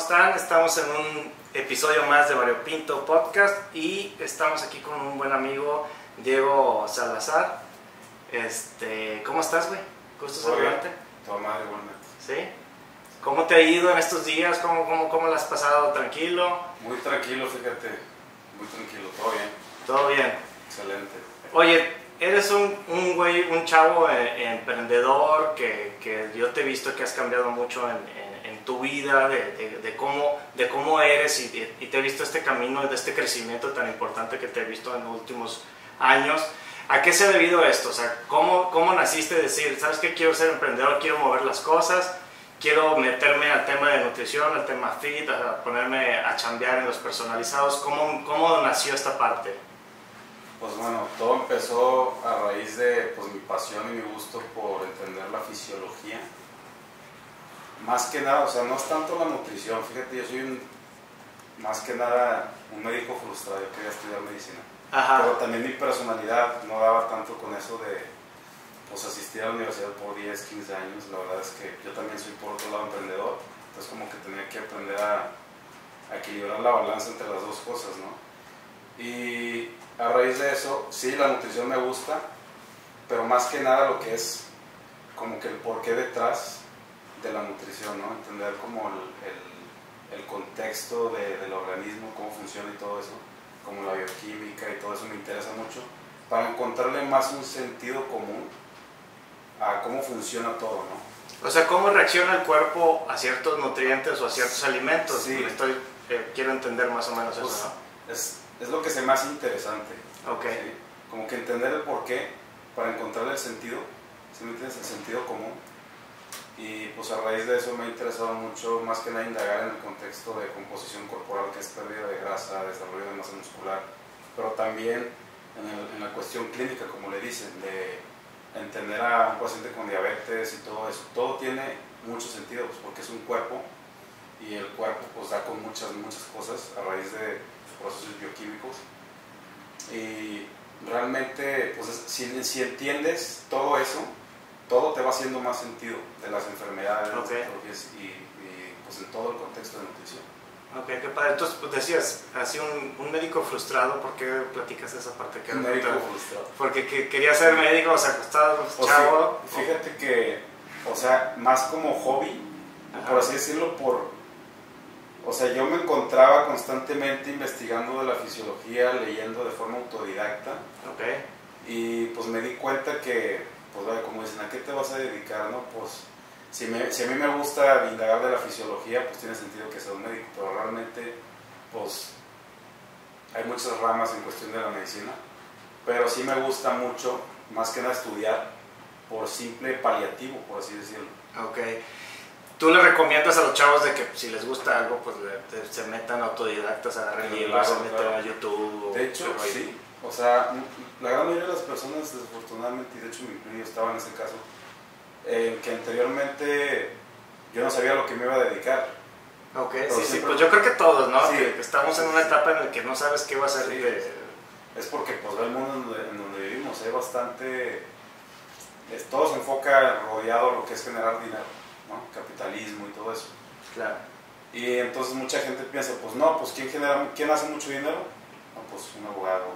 están? Estamos en un episodio más de Mario Pinto Podcast y estamos aquí con un buen amigo, Diego Salazar. Este, ¿Cómo estás, güey? Gusto Todo saludarte. Toda madre igualmente. ¿Sí? ¿Cómo te ha ido en estos días? ¿Cómo, cómo, cómo la has pasado? ¿Tranquilo? Muy tranquilo, fíjate. Muy tranquilo, todo bien. ¿Todo bien? Excelente. Oye, eres un, un güey, un chavo eh, emprendedor que, que yo te he visto que has cambiado mucho en- en tu vida, de, de- de cómo, de cómo eres y, y te he visto este camino, de este crecimiento tan importante que te he visto en los últimos años. ¿A qué se ha debido esto? O sea, ¿cómo, cómo naciste de decir, sabes que quiero ser emprendedor, quiero mover las cosas, quiero meterme al tema de nutrición, al tema fit, a ponerme a chambear en los personalizados? ¿Cómo, cómo nació esta parte? Pues bueno, todo empezó a raíz de pues, mi pasión y mi gusto por entender la fisiología. Más que nada, o sea, no es tanto la nutrición. Fíjate, yo soy un, más que nada un médico frustrado. Yo quería estudiar medicina. Ajá. Pero también mi personalidad no daba tanto con eso de pues, asistir a la universidad por 10, 15 años. La verdad es que yo también soy por otro lado emprendedor. Entonces como que tenía que aprender a, a equilibrar la balanza entre las dos cosas, ¿no? Y a raíz de eso, sí, la nutrición me gusta, pero más que nada lo que es como que el porqué detrás de la nutrición, ¿no? Entender como el, el- el contexto de- del organismo, cómo funciona y todo eso, como la bioquímica y todo eso me interesa mucho, para encontrarle más un sentido común a cómo funciona todo, ¿no? O sea, ¿cómo reacciona el cuerpo a ciertos nutrientes o a ciertos alimentos? Sí. Estoy, eh, quiero entender más o menos Pues, eso, es, es lo que se me hace interesante. ¿no? Ok. ¿sí? Como que entender el porqué para encontrarle el sentido, si me entiendes, el sentido común. Y pues a raíz de eso me ha interesado mucho, más que nada, indagar en el contexto de composición corporal, que es pérdida de grasa, desarrollo de masa muscular, pero también en, el- en la cuestión clínica, como le dicen, de entender a un paciente con diabetes y todo eso. Todo tiene mucho sentido, pues, porque es un cuerpo y el cuerpo pues da con muchas, muchas cosas a raíz de procesos bioquímicos. Y realmente, pues es- si, si entiendes todo eso, todo te va haciendo más sentido de las enfermedades, de las Ok. patologías y, y, pues en todo el contexto de nutrición. Ok, qué padre. Entonces, pues decías, así un, un médico frustrado, ¿por qué platicas esa parte? que Un médico frustrado. Porque que, quería ser Sí. médico, o sea, acostado, O chavo. sí, fíjate que, o sea, más como hobby, Ajá. por así decirlo, por... O sea, yo me encontraba constantemente investigando de la fisiología, leyendo de forma autodidacta, Ok. y pues me di cuenta que, pues vaya, como dicen, ¿a qué te vas a dedicar, no? Pues si, me- si a mí me gusta indagar de la fisiología, pues tiene sentido que sea un médico, pero realmente, pues hay muchas ramas en cuestión de la medicina, pero sí me gusta mucho, más que nada estudiar, por simple paliativo, por así decirlo. Ok. ¿Tú le recomiendas a los chavos de que si les gusta algo, pues le- se metan autodidactas, agarren Claro, libros, se metan claro. a YouTube? De hecho, sí. O sea, la gran mayoría de las personas, desafortunadamente, y de hecho me incluyo, estaba en ese caso, eh, que anteriormente yo no sabía a lo que me iba a dedicar. Ok, Pero sí, sí, siempre- pues yo creo que todos, ¿no? Sí. Que, estamos en una etapa en la que no sabes qué va a ser Sí. de- Es porque pues el mundo en donde, en donde vivimos hay bastante... es- todo se enfoca rodeado a lo que es generar dinero, ¿no? Capitalismo y todo eso. Claro. Y entonces mucha gente piensa, pues no, pues ¿quién, genera, quién hace mucho dinero? No, pues un abogado,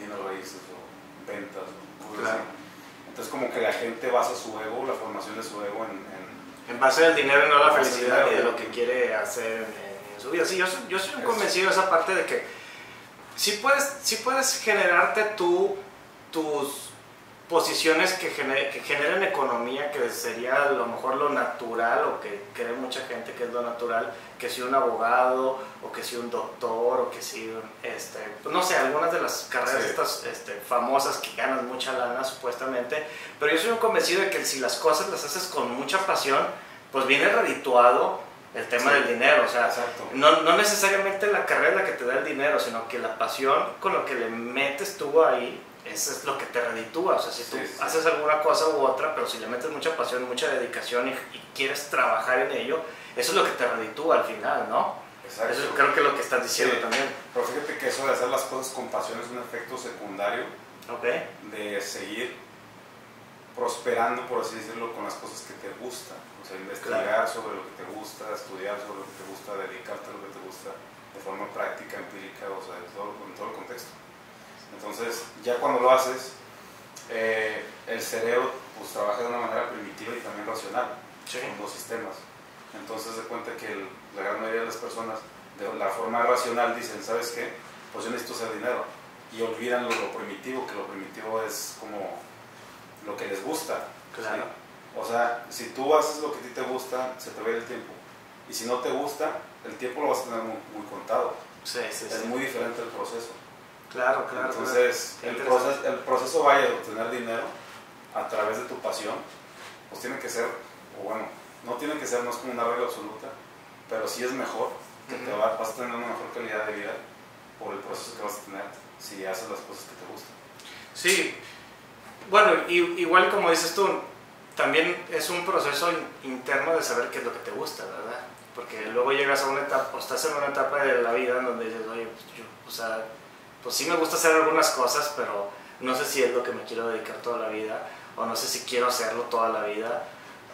bienes raíces o ventas. o Claro. así. Entonces como que la gente basa su ego, la formación de su ego en... en- En base al dinero y no a la En felicidad y de lo que quiere hacer en, en su vida. Sí, yo soy, yo soy un convencido de esa parte de que sí puedes, sí puedes generarte tú tus posiciones que, gener- que generen economía, que sería a lo mejor lo natural o que cree mucha gente que es lo natural, que si un abogado o que si un doctor o que si este, pues no sé, algunas de las carreras Sí. estas este, famosas que ganan mucha lana supuestamente, pero yo soy un convencido de que si las cosas las haces con mucha pasión, pues viene redituado el tema Sí. del dinero, o sea, no, no necesariamente la carrera es la que te da el dinero, sino que la pasión con lo que le metes tú ahí, eso es lo que te reditúa. O sea, si tú Sí, sí. haces alguna cosa u otra, pero si le metes mucha pasión, mucha dedicación y, y quieres trabajar en ello, eso es lo que te reditúa al final, ¿no? Exacto. Eso creo que es lo que estás diciendo Sí. también. Pero fíjate que eso de hacer las cosas con pasión es un efecto secundario de seguir prosperando, por así decirlo, con las cosas que te gustan. O sea, investigar sobre lo que te gusta, estudiar sobre lo que te gusta, dedicarte a lo que te gusta de forma práctica, empírica, o sea, en todo, en todo el contexto. Entonces, ya cuando lo haces, eh, el cerebro pues trabaja de una manera primitiva y también racional, con dos sistemas. Entonces, se cuenta que la gran mayoría de las personas, de la forma racional, dicen, ¿sabes qué? Pues yo necesito hacer dinero. Y olvidan lo, primitivo, que lo primitivo es como lo que les gusta. Claro. O sea, si tú haces lo que a ti te gusta, se te va el tiempo. Y si no te gusta, el tiempo lo vas a tener muy, contado. Sí, sí, es muy diferente el proceso. Claro, claro. Entonces, El, proceso, el proceso vaya a obtener dinero a través de tu pasión, pues tiene que ser, o bueno, no tiene que ser, no es como una regla absoluta, pero sí es mejor, que te vas a tener una mejor calidad de vida por el proceso que vas a tener si haces las cosas que te gustan. Sí, bueno, igual como dices tú, también es un proceso interno de saber qué es lo que te gusta, ¿verdad? Porque luego llegas a una etapa, o estás en una etapa de la vida en donde dices, oye, pues yo, o sea, pues sí me gusta hacer algunas cosas, pero no sé si es lo que me quiero dedicar toda la vida, o no sé si quiero hacerlo toda la vida,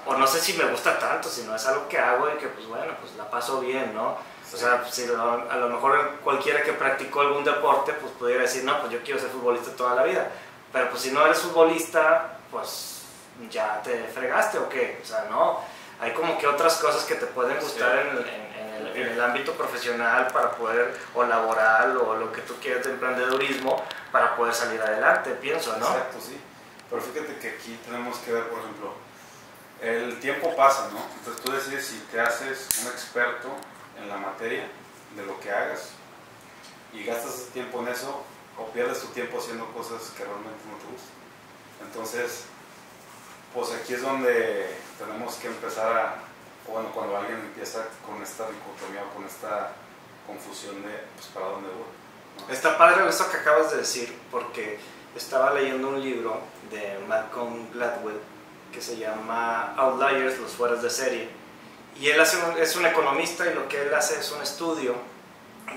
o no sé si me gusta tanto, si no es algo que hago y que pues bueno, pues la paso bien, ¿no? O sea, si a lo mejor cualquiera que practicó algún deporte, pues pudiera decir, no, pues yo quiero ser futbolista toda la vida. Pero pues si no eres futbolista, pues ya te fregaste o qué. O sea, no. Hay como que otras cosas que te pueden gustar en, en el ámbito profesional para poder, o laboral, o lo que tú quieras de emprendedurismo, para poder salir adelante, pienso, ¿no? Exacto, sí. Pero fíjate que aquí tenemos que ver, por ejemplo, el tiempo pasa, ¿no? Entonces tú decides si te haces un experto en la materia de lo que hagas y gastas tiempo en eso o pierdes tu tiempo haciendo cosas que realmente no te gustan. Entonces, pues aquí es donde tenemos que empezar a bueno, cuando alguien empieza con esta dicotomía o con esta confusión de pues, para dónde voy. Está padre esto que acabas de decir, porque estaba leyendo un libro de Malcolm Gladwell que se llama Outliers, los fueras de serie. Y él hace es un economista y lo que él hace es un estudio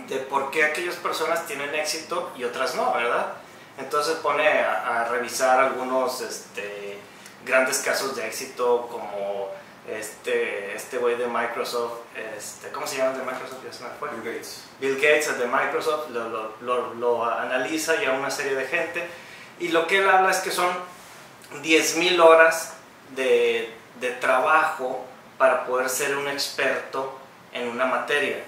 de por qué aquellas personas tienen éxito y otras no, ¿verdad? Entonces pone a, a revisar algunos este, grandes casos de éxito como este este güey de Microsoft, este, ¿cómo se llama el de Microsoft? Bill Gates. Bill Gates, el de Microsoft, lo, lo, lo, analiza y a una serie de gente. Y lo que él habla es que son 10.000 horas de, de trabajo para poder ser un experto en una materia.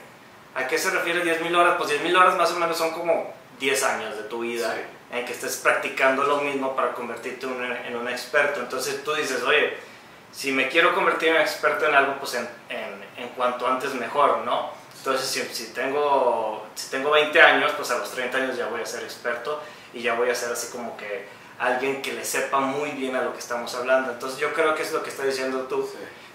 ¿A qué se refiere 10.000 horas? Pues 10.000 horas más o menos son como 10 años de tu vida en que estés practicando lo mismo para convertirte en un experto. Entonces tú dices, oye, si me quiero convertir en experto en algo, pues en, en, cuanto antes mejor, ¿no? Entonces, si, si, tengo, si tengo 20 años, pues a los 30 años ya voy a ser experto y ya voy a ser así como que alguien que le sepa muy bien a lo que estamos hablando. Entonces, yo creo que es lo que está diciendo tú,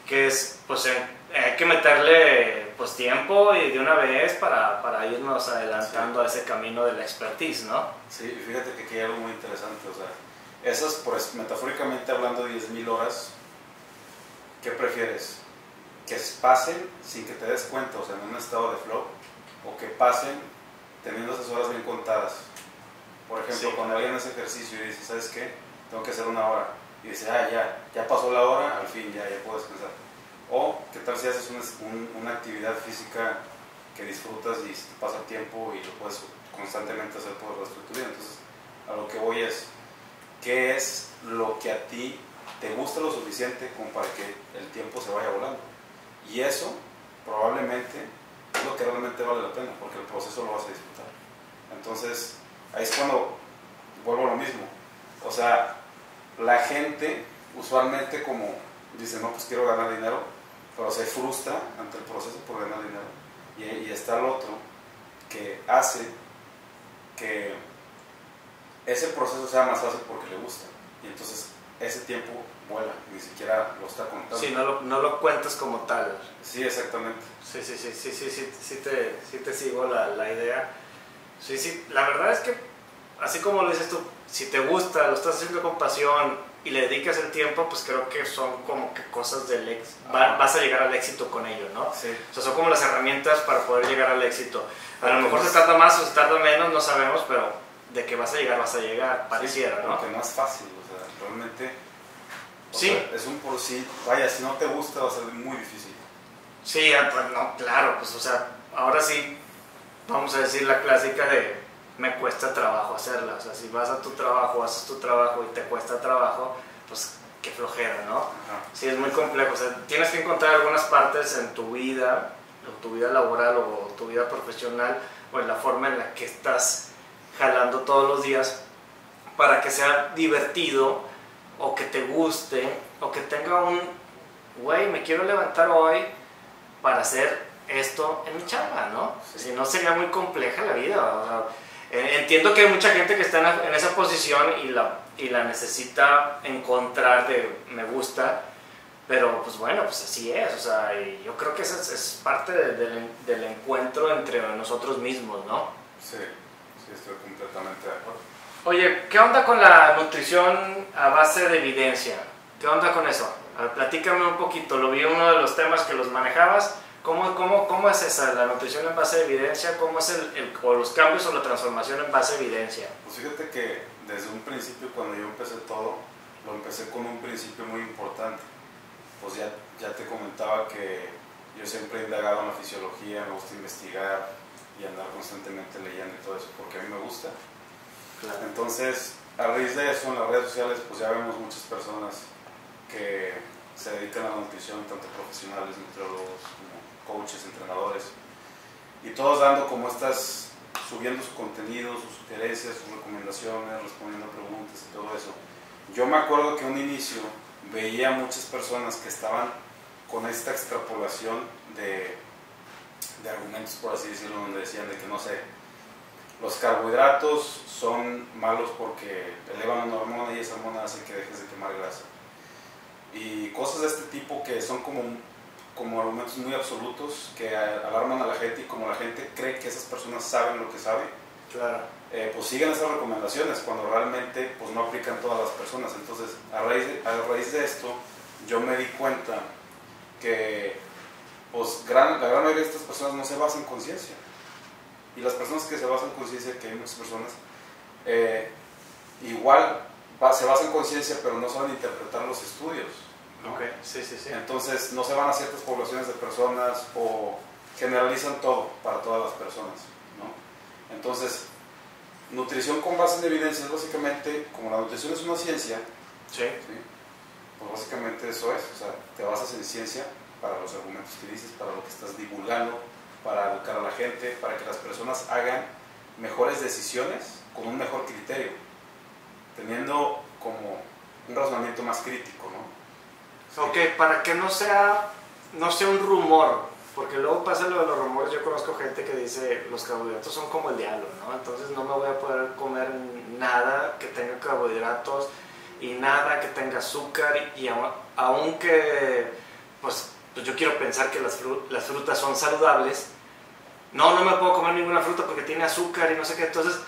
que es, pues, hay que meterle pues tiempo y de una vez para, para irnos adelantando a ese camino de la expertise, ¿no? Sí, fíjate que aquí hay algo muy interesante, o sea, esas, pues, metafóricamente hablando de 10.000 horas, ¿qué prefieres? ¿Que pasen sin que te des cuenta, o sea, en un estado de flow? ¿O que pasen teniendo esas horas bien contadas? Por ejemplo, cuando alguien hace ejercicio y dice, ¿sabes qué? Tengo que hacer una hora. Y dice, ah, ya, ya pasó la hora, al fin, ya, ya puedo descansar. O, ¿qué tal si haces una, una actividad física que disfrutas y te pasa tiempo y lo puedes constantemente hacer por el resto de tu vida? Entonces, a lo que voy es, ¿qué es lo que a ti te gusta lo suficiente como para que el tiempo se vaya volando. Y eso probablemente es lo que realmente vale la pena, porque el proceso lo vas a disfrutar. Entonces, ahí es cuando vuelvo a lo mismo. O sea, la gente usualmente como dice, no, pues quiero ganar dinero, pero se frustra ante el proceso por ganar dinero. Y, está el otro que hace que ese proceso sea más fácil porque le gusta. Y entonces ese tiempo vuela, ni siquiera lo está contando. Sí, no lo, no lo cuentas como tal. Sí, exactamente. Sí, sí, sí, sí, sí, sí, sí, te, sí te sigo la, la idea. Sí, sí, la verdad es que, así como lo dices tú, si te gusta, lo estás haciendo con pasión y le dedicas el tiempo, pues creo que son como que cosas del éxito, vas a llegar al éxito con ello, ¿no? Sí. O sea, son como las herramientas para poder llegar al éxito. A lo mejor se tarda más o se tarda menos, no sabemos, pero de que vas a llegar, vas a llegar, pareciera, ¿no? Porque no es fácil, o sea, realmente Sí. sea, es un por sí. Vaya, si no te gusta va a ser muy difícil. Sí, ah, pues no, claro, pues o sea, ahora sí, vamos a decir la clásica de me cuesta trabajo hacerla. O sea, si vas a tu trabajo, haces tu trabajo y te cuesta trabajo, pues qué flojera, ¿no? Ajá. Sí, es muy complejo. O sea, tienes que encontrar algunas partes en tu vida, o tu vida laboral o tu vida profesional, o en la forma en la que estás jalando todos los días, para que sea divertido, o que te guste, o que tenga un, güey, me quiero levantar hoy para hacer esto en mi chamba, ¿no? Si no sería muy compleja la vida. o sea, eh, entiendo que hay mucha gente que está en, esa posición y la, y la necesita encontrar de me gusta, pero pues bueno, pues así es. O sea, yo creo que eso es, es parte de- del, del encuentro entre nosotros mismos, ¿no? Sí, sí, estoy completamente de acuerdo. Oye, ¿qué onda con la nutrición a base de evidencia? ¿Qué onda con eso? A ver, platícame un poquito. Lo vi uno de los temas que los manejabas. ¿Cómo, cómo, cómo es esa, la nutrición en base de evidencia? ¿Cómo es el, el- o los cambios o la transformación en base de evidencia? Pues fíjate que desde un principio, cuando yo empecé todo, lo empecé con un principio muy importante. Pues ya, ya te comentaba que yo siempre he indagado en la fisiología, me gusta investigar y andar constantemente leyendo y todo eso, porque a mí me gusta. Claro. Entonces, a raíz de eso, en las redes sociales, pues ya vemos muchas personas que se dedican a la nutrición, tanto profesionales, nutriólogos, como coaches, entrenadores, y todos dando como estas, subiendo su contenido, sus sugerencias, sus recomendaciones, respondiendo preguntas y todo eso. Yo me acuerdo que un inicio veía muchas personas que estaban con esta extrapolación de, de argumentos, por así decirlo, donde decían de que no sé, los carbohidratos son malos porque elevan una hormona y esa hormona hace que dejes de quemar grasa. Y cosas de este tipo que son como, como argumentos muy absolutos que alarman a la gente y como la gente cree que esas personas saben lo que saben, Claro. eh, pues siguen esas recomendaciones cuando realmente pues no aplican todas las personas. Entonces, a raíz de, a raíz de esto, yo me di cuenta que pues gran, la gran mayoría de estas personas no se basan en conciencia. Y las personas que se basan en conciencia, que hay muchas personas, eh, igual va- se basan en conciencia, pero no saben interpretar los estudios. ¿no? Ok, sí, sí, sí. Entonces no se van a ciertas poblaciones de personas o generalizan todo para todas las personas. ¿no? Entonces, nutrición con base en evidencia es básicamente, como la nutrición es una ciencia, pues básicamente eso es, o sea, te basas en ciencia para los argumentos que dices, para lo que estás divulgando, para educar a la gente, para que las personas hagan mejores decisiones con un mejor criterio, teniendo como un razonamiento más crítico, ¿no? Ok, para que no sea, no sea un rumor, porque luego pasa lo de los rumores, yo conozco gente que dice los carbohidratos son como el diablo, ¿no? Entonces no me voy a poder comer nada que tenga carbohidratos y nada que tenga azúcar y aun- aunque pues, pues yo quiero pensar que las, fru- las frutas son saludables, no, no me puedo comer ninguna fruta porque tiene azúcar y no sé qué, entonces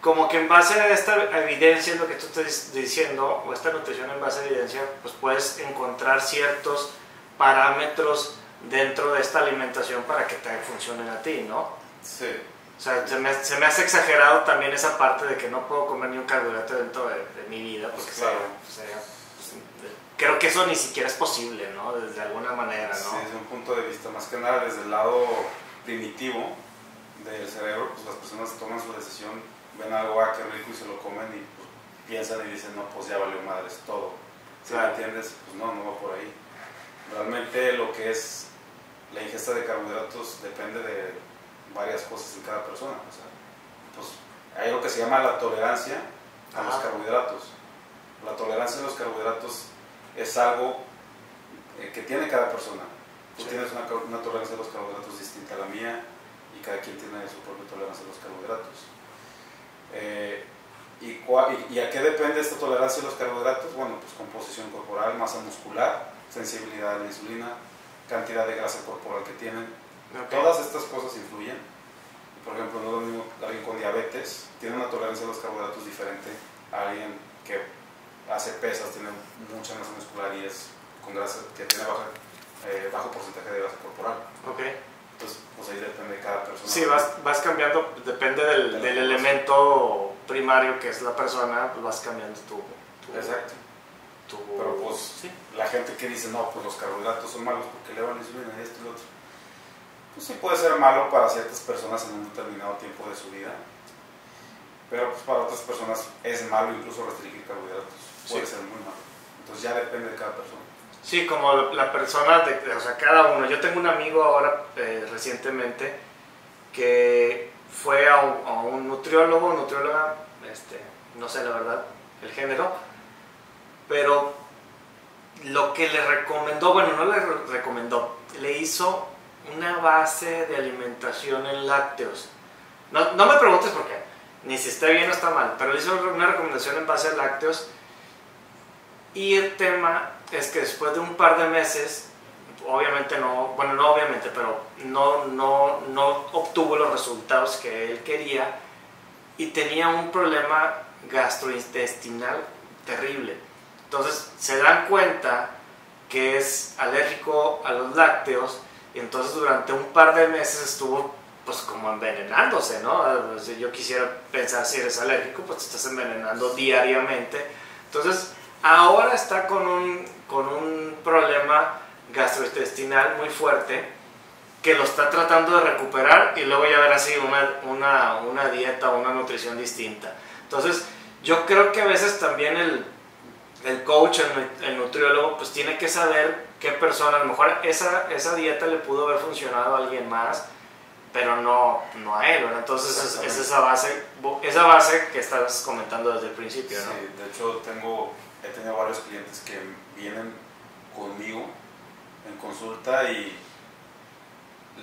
como que en base a esta evidencia, lo que tú estás diciendo, o esta nutrición en base a evidencia, pues puedes encontrar ciertos parámetros dentro de esta alimentación para que te funcionen a ti, ¿no? Sí, O sea, se me, se me hace exagerado también esa parte de que no puedo comer ni un carbohidrato dentro de, de mi vida, porque Claro. sería- sería, creo que eso ni siquiera es posible, ¿no? Desde alguna manera, Sí, ¿no? desde un punto de vista, más que nada desde el lado primitivo del cerebro, pues las personas toman su decisión, ven algo, ah, qué rico y se lo comen y pues, piensan y dicen, no, pues ya valió madres todo. Si me entiendes, pues no, no va por ahí. Realmente lo que es la ingesta de carbohidratos depende de varias cosas en cada persona. O sea, pues hay lo que se llama la tolerancia a los carbohidratos. La tolerancia a los carbohidratos es algo eh, que tiene cada persona. Tú Sí. tienes una, tolerancia a los carbohidratos distinta a la mía y cada quien tiene su propia tolerancia a los carbohidratos. Eh, ¿y, cua- y, y a qué depende esta tolerancia a los carbohidratos? Bueno, pues composición corporal, masa muscular, sensibilidad a la insulina, cantidad de grasa corporal que tienen. Todas estas cosas influyen. Por ejemplo, no es lo mismo alguien con diabetes, tiene una tolerancia a los carbohidratos diferente a alguien que hace pesas, tiene mucha masa muscular y es con grasa, que tiene baja, eh, bajo porcentaje de grasa corporal. Ok. Entonces, pues ahí depende de cada persona. Sí, vas, vas cambiando, depende del, De del elemento primario que es la persona, pues vas cambiando tu... tu- Exacto. tu... Pero pues sí. la gente que dice, no, pues los carbohidratos son malos porque le van insulina y esto y lo otro. Pues sí puede ser malo para ciertas personas en un determinado tiempo de su vida. Pero pues para otras personas es malo incluso restringir carbohidratos. Puede Sí. ser muy malo. Entonces ya depende de cada persona. Sí, como la persona, de, o sea, cada uno. Yo tengo un amigo ahora eh, recientemente que fue a un, a un nutriólogo, nutrióloga, este, no sé la verdad, el género, pero lo que le recomendó, bueno, no le re- recomendó, le hizo una base de alimentación en lácteos. No, no me preguntes por qué, ni si está bien o está mal, pero le hizo una recomendación en base a lácteos. Y el tema es que después de un par de meses, obviamente no, bueno, no obviamente, pero no, no, no obtuvo los resultados que él quería y tenía un problema gastrointestinal terrible. Entonces se dan cuenta que es alérgico a los lácteos y entonces durante un par de meses estuvo pues como envenenándose, ¿no? Yo quisiera pensar si eres alérgico, pues te estás envenenando diariamente. Entonces ahora está con un, con un problema gastrointestinal muy fuerte que lo está tratando de recuperar y luego ya ver así una, una, una dieta o una nutrición distinta. Entonces, yo creo que a veces también el, el coach, el, el nutriólogo, pues tiene que saber qué persona, a lo mejor esa, esa dieta le pudo haber funcionado a alguien más, pero no, no a él, ¿verdad? Entonces es, es esa, base, esa base que estás comentando desde el principio, ¿no? Sí, de hecho tengo, he tenido varios clientes que vienen conmigo en consulta y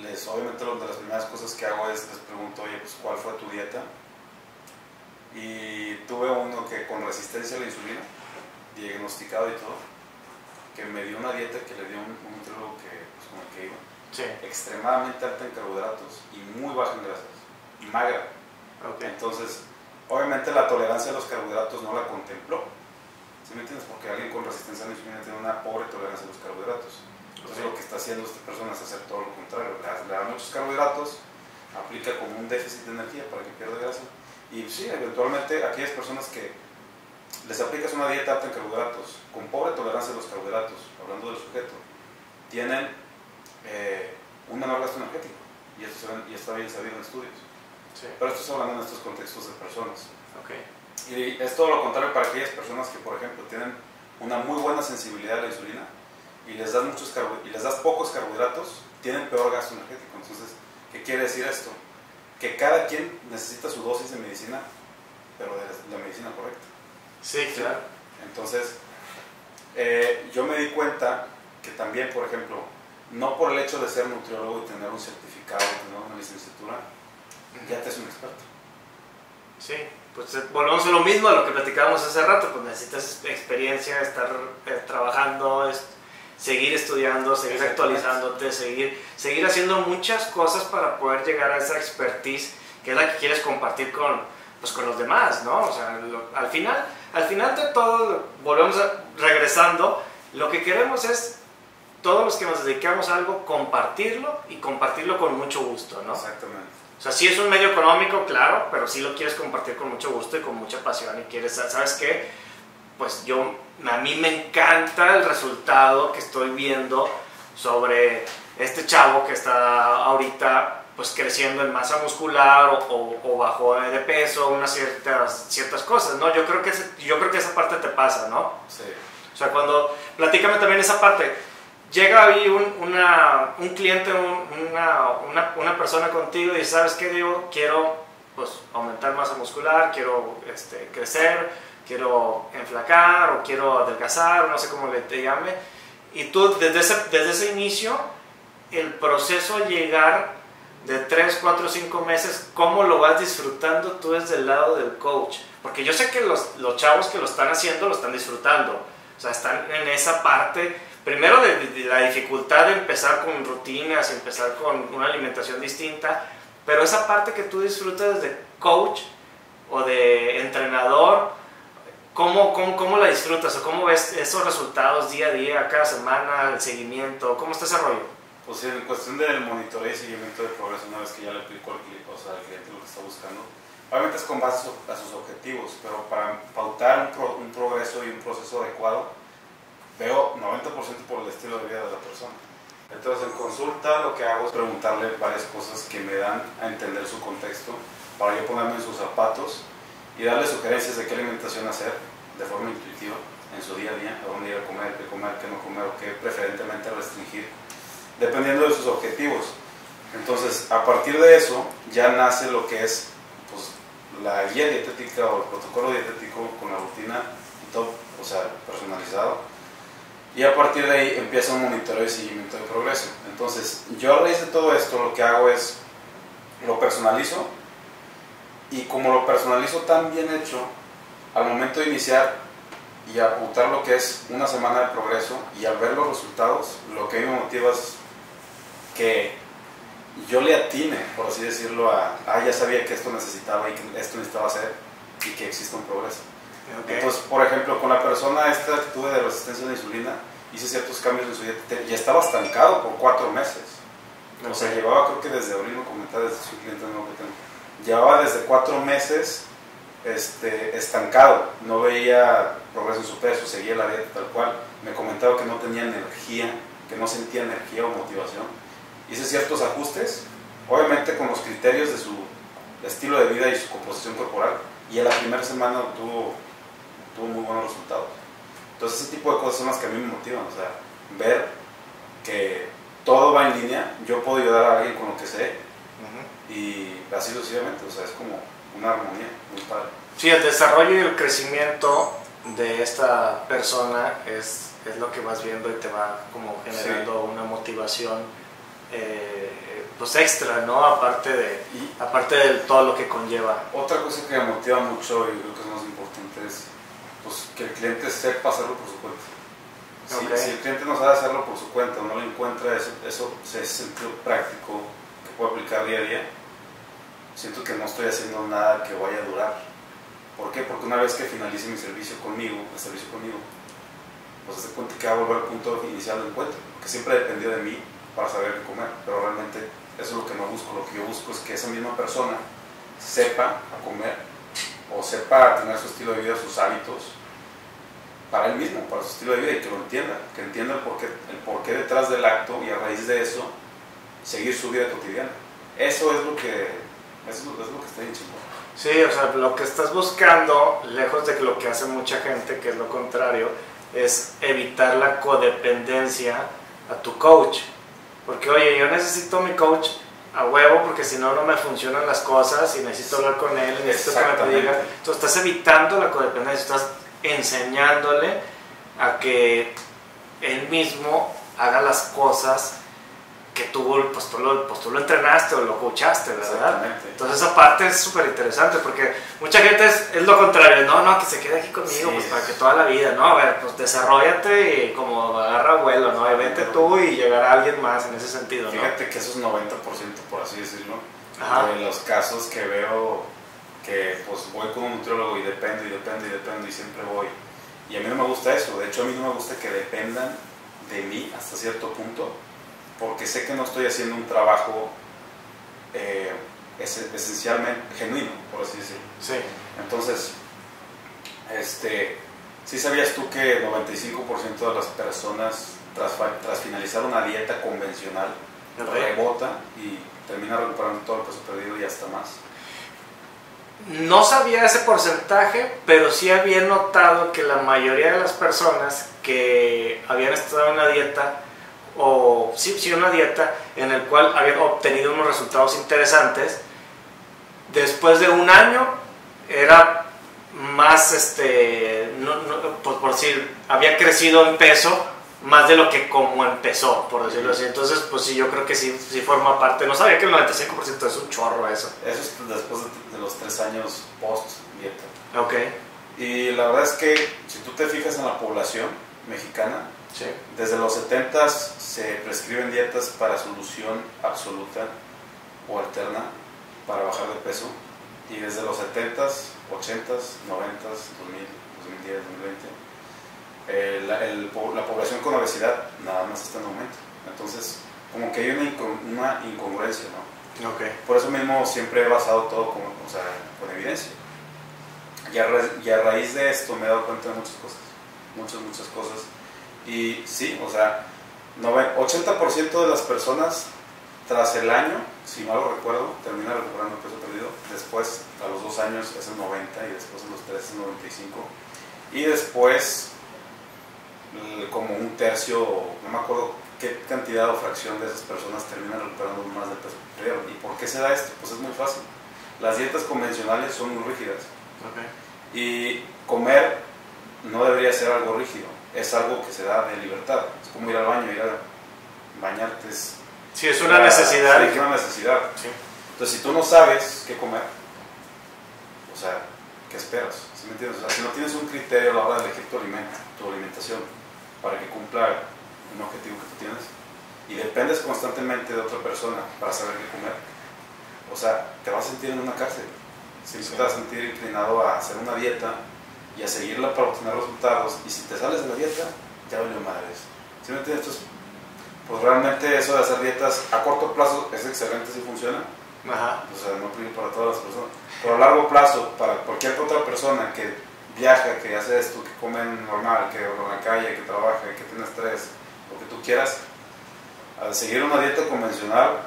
les, obviamente una de las primeras cosas que hago es les pregunto, oye, pues ¿cuál fue tu dieta? Y tuve uno que con resistencia a la insulina, diagnosticado y todo, que me dio una dieta que le dio un, un nutriólogo que, pues, con el que iba, Sí, extremadamente alta en carbohidratos y muy baja en grasas, y magra. Entonces, obviamente la tolerancia a los carbohidratos no la contempló. ¿Sí me entiendes? Porque alguien con resistencia a la insulina tiene una pobre tolerancia a los carbohidratos. Entonces, Ok. lo que está haciendo esta persona es hacer todo lo contrario. Le da, muchos carbohidratos, aplica como un déficit de energía para que pierda grasa. Y sí, eventualmente aquellas personas que les aplicas una dieta alta en carbohidratos, con pobre tolerancia a los carbohidratos, hablando del sujeto, tienen eh, un menor gasto energético. Y esto, se ve- y está bien sabido en estudios. Sí, Pero esto es hablando en estos contextos de personas. ok. Y es todo lo contrario para aquellas personas que, por ejemplo, tienen una muy buena sensibilidad a la insulina y les das, muchos y les das pocos carbohidratos, tienen peor gasto energético. Entonces, ¿qué quiere decir esto? Que cada quien necesita su dosis de medicina, pero de la la medicina correcta. Sí, claro. Entonces, eh, yo me di cuenta que también, por ejemplo, no por el hecho de ser nutriólogo y tener un certificado, tener una licenciatura, ya te es un experto. Sí, pues eh, volvemos a lo mismo a lo que platicábamos hace rato, pues necesitas experiencia, estar eh, trabajando, es- seguir estudiando, seguir actualizándote, seguir, seguir haciendo muchas cosas para poder llegar a esa expertise que es la que quieres compartir con, pues, con los demás, ¿no? O sea, lo- al, final, al final de todo, volvemos a, regresando, lo que queremos es todos los que nos dedicamos a algo, compartirlo y compartirlo con mucho gusto, ¿no? Exactamente. O sea, sí es un medio económico, claro, pero sí lo quieres compartir con mucho gusto y con mucha pasión y quieres, ¿sabes qué? Pues yo, a mí me encanta el resultado que estoy viendo sobre este chavo que está ahorita pues creciendo en masa muscular o, o, o bajó de peso, unas ciertas, ciertas cosas, ¿no? Yo creo, que ese- yo creo que esa parte te pasa, ¿no? Sí. O sea, cuando, platícame también esa parte, llega ahí un, una, un cliente, un- una, una, una persona contigo y ¿sabes qué? Digo, quiero pues, aumentar masa muscular, quiero este, crecer, quiero enflacar o quiero adelgazar, no sé cómo le te llame. Y tú desde ese, desde ese inicio, el proceso llegar de 3, 4, 5 meses, ¿cómo lo vas disfrutando tú desde el lado del coach? Porque yo sé que los, los chavos que lo están haciendo lo están disfrutando. O sea, están en esa parte, primero de, de la dificultad de empezar con rutinas, empezar con una alimentación distinta, pero esa parte que tú disfrutas de coach o de entrenador, ¿cómo, cómo, cómo la disfrutas o cómo ves esos resultados día a día, cada semana, el seguimiento? ¿Cómo está ese rollo? Pues en cuestión del monitoreo y seguimiento de progreso, una vez que ya le aplico al o sea, al cliente lo que está buscando, obviamente es con base a sus objetivos, pero para pautar un, pro- un progreso y un proceso adecuado, veo 90% por el estilo de vida de la persona. Entonces en consulta lo que hago es preguntarle varias cosas que me dan a entender su contexto para yo ponerme en sus zapatos y darle sugerencias de qué alimentación hacer de forma intuitiva en su día a día, a dónde ir a comer, qué comer, qué no comer o qué preferentemente restringir, dependiendo de sus objetivos. Entonces, a partir de eso ya nace lo que es pues, la guía dietética o el protocolo dietético con la rutina todo, o sea, personalizado. Y a partir de ahí empieza un monitoreo y seguimiento de progreso. Entonces, yo a raíz de todo esto lo que hago es lo personalizo y como lo personalizo tan bien hecho, al momento de iniciar y apuntar lo que es una semana de progreso y al ver los resultados, lo que a mí me motiva es que yo le atine, por así decirlo, a, ah, ya sabía que esto necesitaba y que esto necesitaba hacer y que existe un progreso. Entonces, por ejemplo, con la persona esta que tuve de resistencia a la insulina, hice ciertos cambios en su dieta y estaba estancado por cuatro meses. O sea, llevaba, creo que desde abril, me comentaba desde su cliente nuevo que tengo, llevaba desde cuatro meses este, estancado, no veía progreso en su peso, seguía la dieta tal cual, me comentaba que no tenía energía, que no sentía energía o motivación. Hice ciertos ajustes, obviamente con los criterios de su estilo de vida y su composición corporal, y en la primera semana tuvo, tuvo muy buenos resultados. Entonces ese tipo de cosas son las que a mí me motivan, o sea, ver que todo va en línea, yo puedo ayudar a alguien con lo que sé, y así sucesivamente, o sea, es como una armonía muy padre. Sí, el desarrollo y el crecimiento de esta persona es, es lo que vas viendo y te va como generando una motivación eh, pues extra, ¿no? Aparte de, aparte de todo lo que conlleva. Otra cosa que me motiva mucho y creo que es más importante es pues, que el cliente sepa hacerlo por su cuenta. Si, el cliente no sabe hacerlo por su cuenta o no le encuentra eso, eso ese sentido práctico que puede aplicar día a día, siento que no estoy haciendo nada que vaya a durar. ¿Por qué? Porque una vez que finalice mi servicio conmigo, el servicio conmigo, pues se cuenta que va a volver al punto inicial del encuentro, que siempre dependió de mí para saber qué comer, pero realmente eso es lo que no busco, lo que yo busco es que esa misma persona sepa a comer o sepa tener su estilo de vida, sus hábitos, para él mismo, para su estilo de vida y que lo entienda, que entienda el porqué, el porqué detrás del acto y a raíz de eso seguir su vida cotidiana. Eso es lo que eso es lo que está bien Sí, o sea, lo que estás buscando, lejos de lo que hace mucha gente, que es lo contrario, es evitar la codependencia a tu coach. Porque, oye, yo necesito mi coach a huevo porque si no, no me funcionan las cosas y necesito hablar con él, necesito que me diga. Entonces, estás evitando la codependencia, estás enseñándole a que él mismo haga las cosas que tú, pues, tú, lo, pues, tú lo entrenaste o lo coachaste, ¿verdad? Entonces esa parte es súper interesante porque mucha gente es, es, lo contrario, no, no, que se quede aquí conmigo, pues para que toda la vida, ¿no? A ver, pues desarrollate y como agarra vuelo, ¿no? Y vente tú y llegará alguien más en ese sentido, Fíjate que eso es 90%, por así decirlo, de los casos que veo que pues voy con un nutriólogo y dependo y dependo y dependo y siempre voy. Y a mí no me gusta eso, de hecho a mí no me gusta que dependan de mí hasta cierto punto porque sé que no estoy haciendo un trabajo eh, esencialmente genuino, por así decirlo. Sí. Entonces, este, ¿sí sabías tú que 95% de las personas tras, tras, finalizar una dieta convencional rebota y termina recuperando todo el peso perdido y hasta más? No sabía ese porcentaje, pero sí había notado que la mayoría de las personas que habían estado en una dieta o sí, sí, una dieta en el cual había obtenido unos resultados interesantes. Después de un año era más, este, por, decir, había crecido en peso más de lo que como empezó, por decirlo así. Entonces, pues sí, yo creo que sí, sí forma parte. No sabía que el 95% es un chorro eso. Eso es después de los tres años post dieta. Ok. Y la verdad es que si tú te fijas en la población mexicana, desde los 70 se prescriben dietas para solución absoluta o alterna para bajar de peso. Y desde los 70s, 80s, 90s, 2000, 2010, 2020, la, población con obesidad nada más está en aumento. Entonces, como que hay una, incongruencia, ¿no? Por eso mismo siempre he basado todo con, con evidencia. Y a, y a raíz de esto me he dado cuenta de muchas cosas, muchas, muchas cosas Y sí, o sea, 80% de las personas tras el año, si mal lo recuerdo, termina recuperando peso perdido. Después, a los dos años es el 90 y después a los tres es el 95. Y después, como un tercio, no me acuerdo qué cantidad o fracción de esas personas terminan recuperando más de peso perdido. ¿Y por qué se da esto? Pues es muy fácil. Las dietas convencionales son muy rígidas. Y comer no debería ser algo rígido, es algo que se da de libertad. Es como ir al baño, ir a bañarte. Es, sí, es una necesidad. es una necesidad. Entonces, si tú no sabes qué comer, o sea, ¿qué esperas? ¿Sí me entiendes? O sea, si no tienes un criterio a la hora de elegir tu, alimento, tu alimentación para que cumpla un objetivo que tú tienes, y dependes constantemente de otra persona para saber qué comer, o sea, te vas a sentir en una cárcel. Si te vas a sentir inclinado a hacer una dieta y a seguirla para obtener resultados. Y si te sales de la dieta, ya valió madres. ¿Sí me entiendes? pues realmente eso de hacer dietas a corto plazo es excelente si funciona. Ajá. O sea, no para todas las personas. Pero a largo plazo, para cualquier otra persona que viaja, que hace esto, que come normal, que va en la calle, que trabaja, que tiene estrés, lo que tú quieras, al seguir una dieta convencional,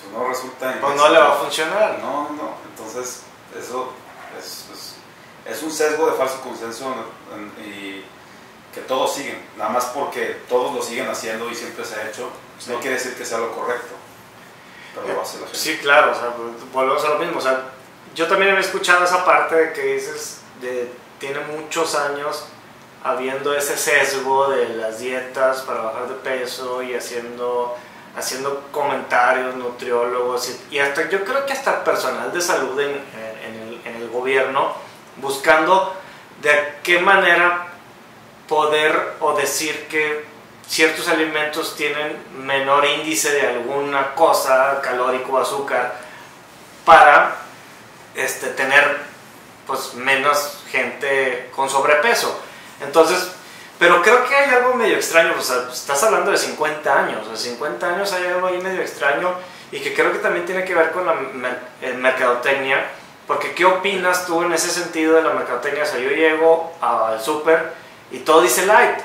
pues no resulta... Pues no le va a funcionar. No, no. Entonces, eso es es un sesgo de falso consenso y que todos siguen, nada más porque todos lo siguen haciendo y siempre se ha hecho, no quiere decir que sea lo correcto. Pero lo hace la gente. Sí, claro, o sea, volvemos a lo mismo. O sea, yo también he escuchado esa parte de que dices, de, tiene muchos años habiendo ese sesgo de las dietas para bajar de peso y haciendo, haciendo comentarios, nutriólogos y, hasta yo creo que hasta personal de salud en, en, el, en el gobierno buscando de qué manera poder o decir que ciertos alimentos tienen menor índice de alguna cosa, calórico, azúcar, para este, tener pues, menos gente con sobrepeso. Entonces, pero creo que hay algo medio extraño, o sea, estás hablando de 50 años, o 50 años hay algo ahí medio extraño y que creo que también tiene que ver con la mercadotecnia porque ¿qué opinas tú en ese sentido de la mercadotecnia? O sea, yo llego al súper y todo dice light.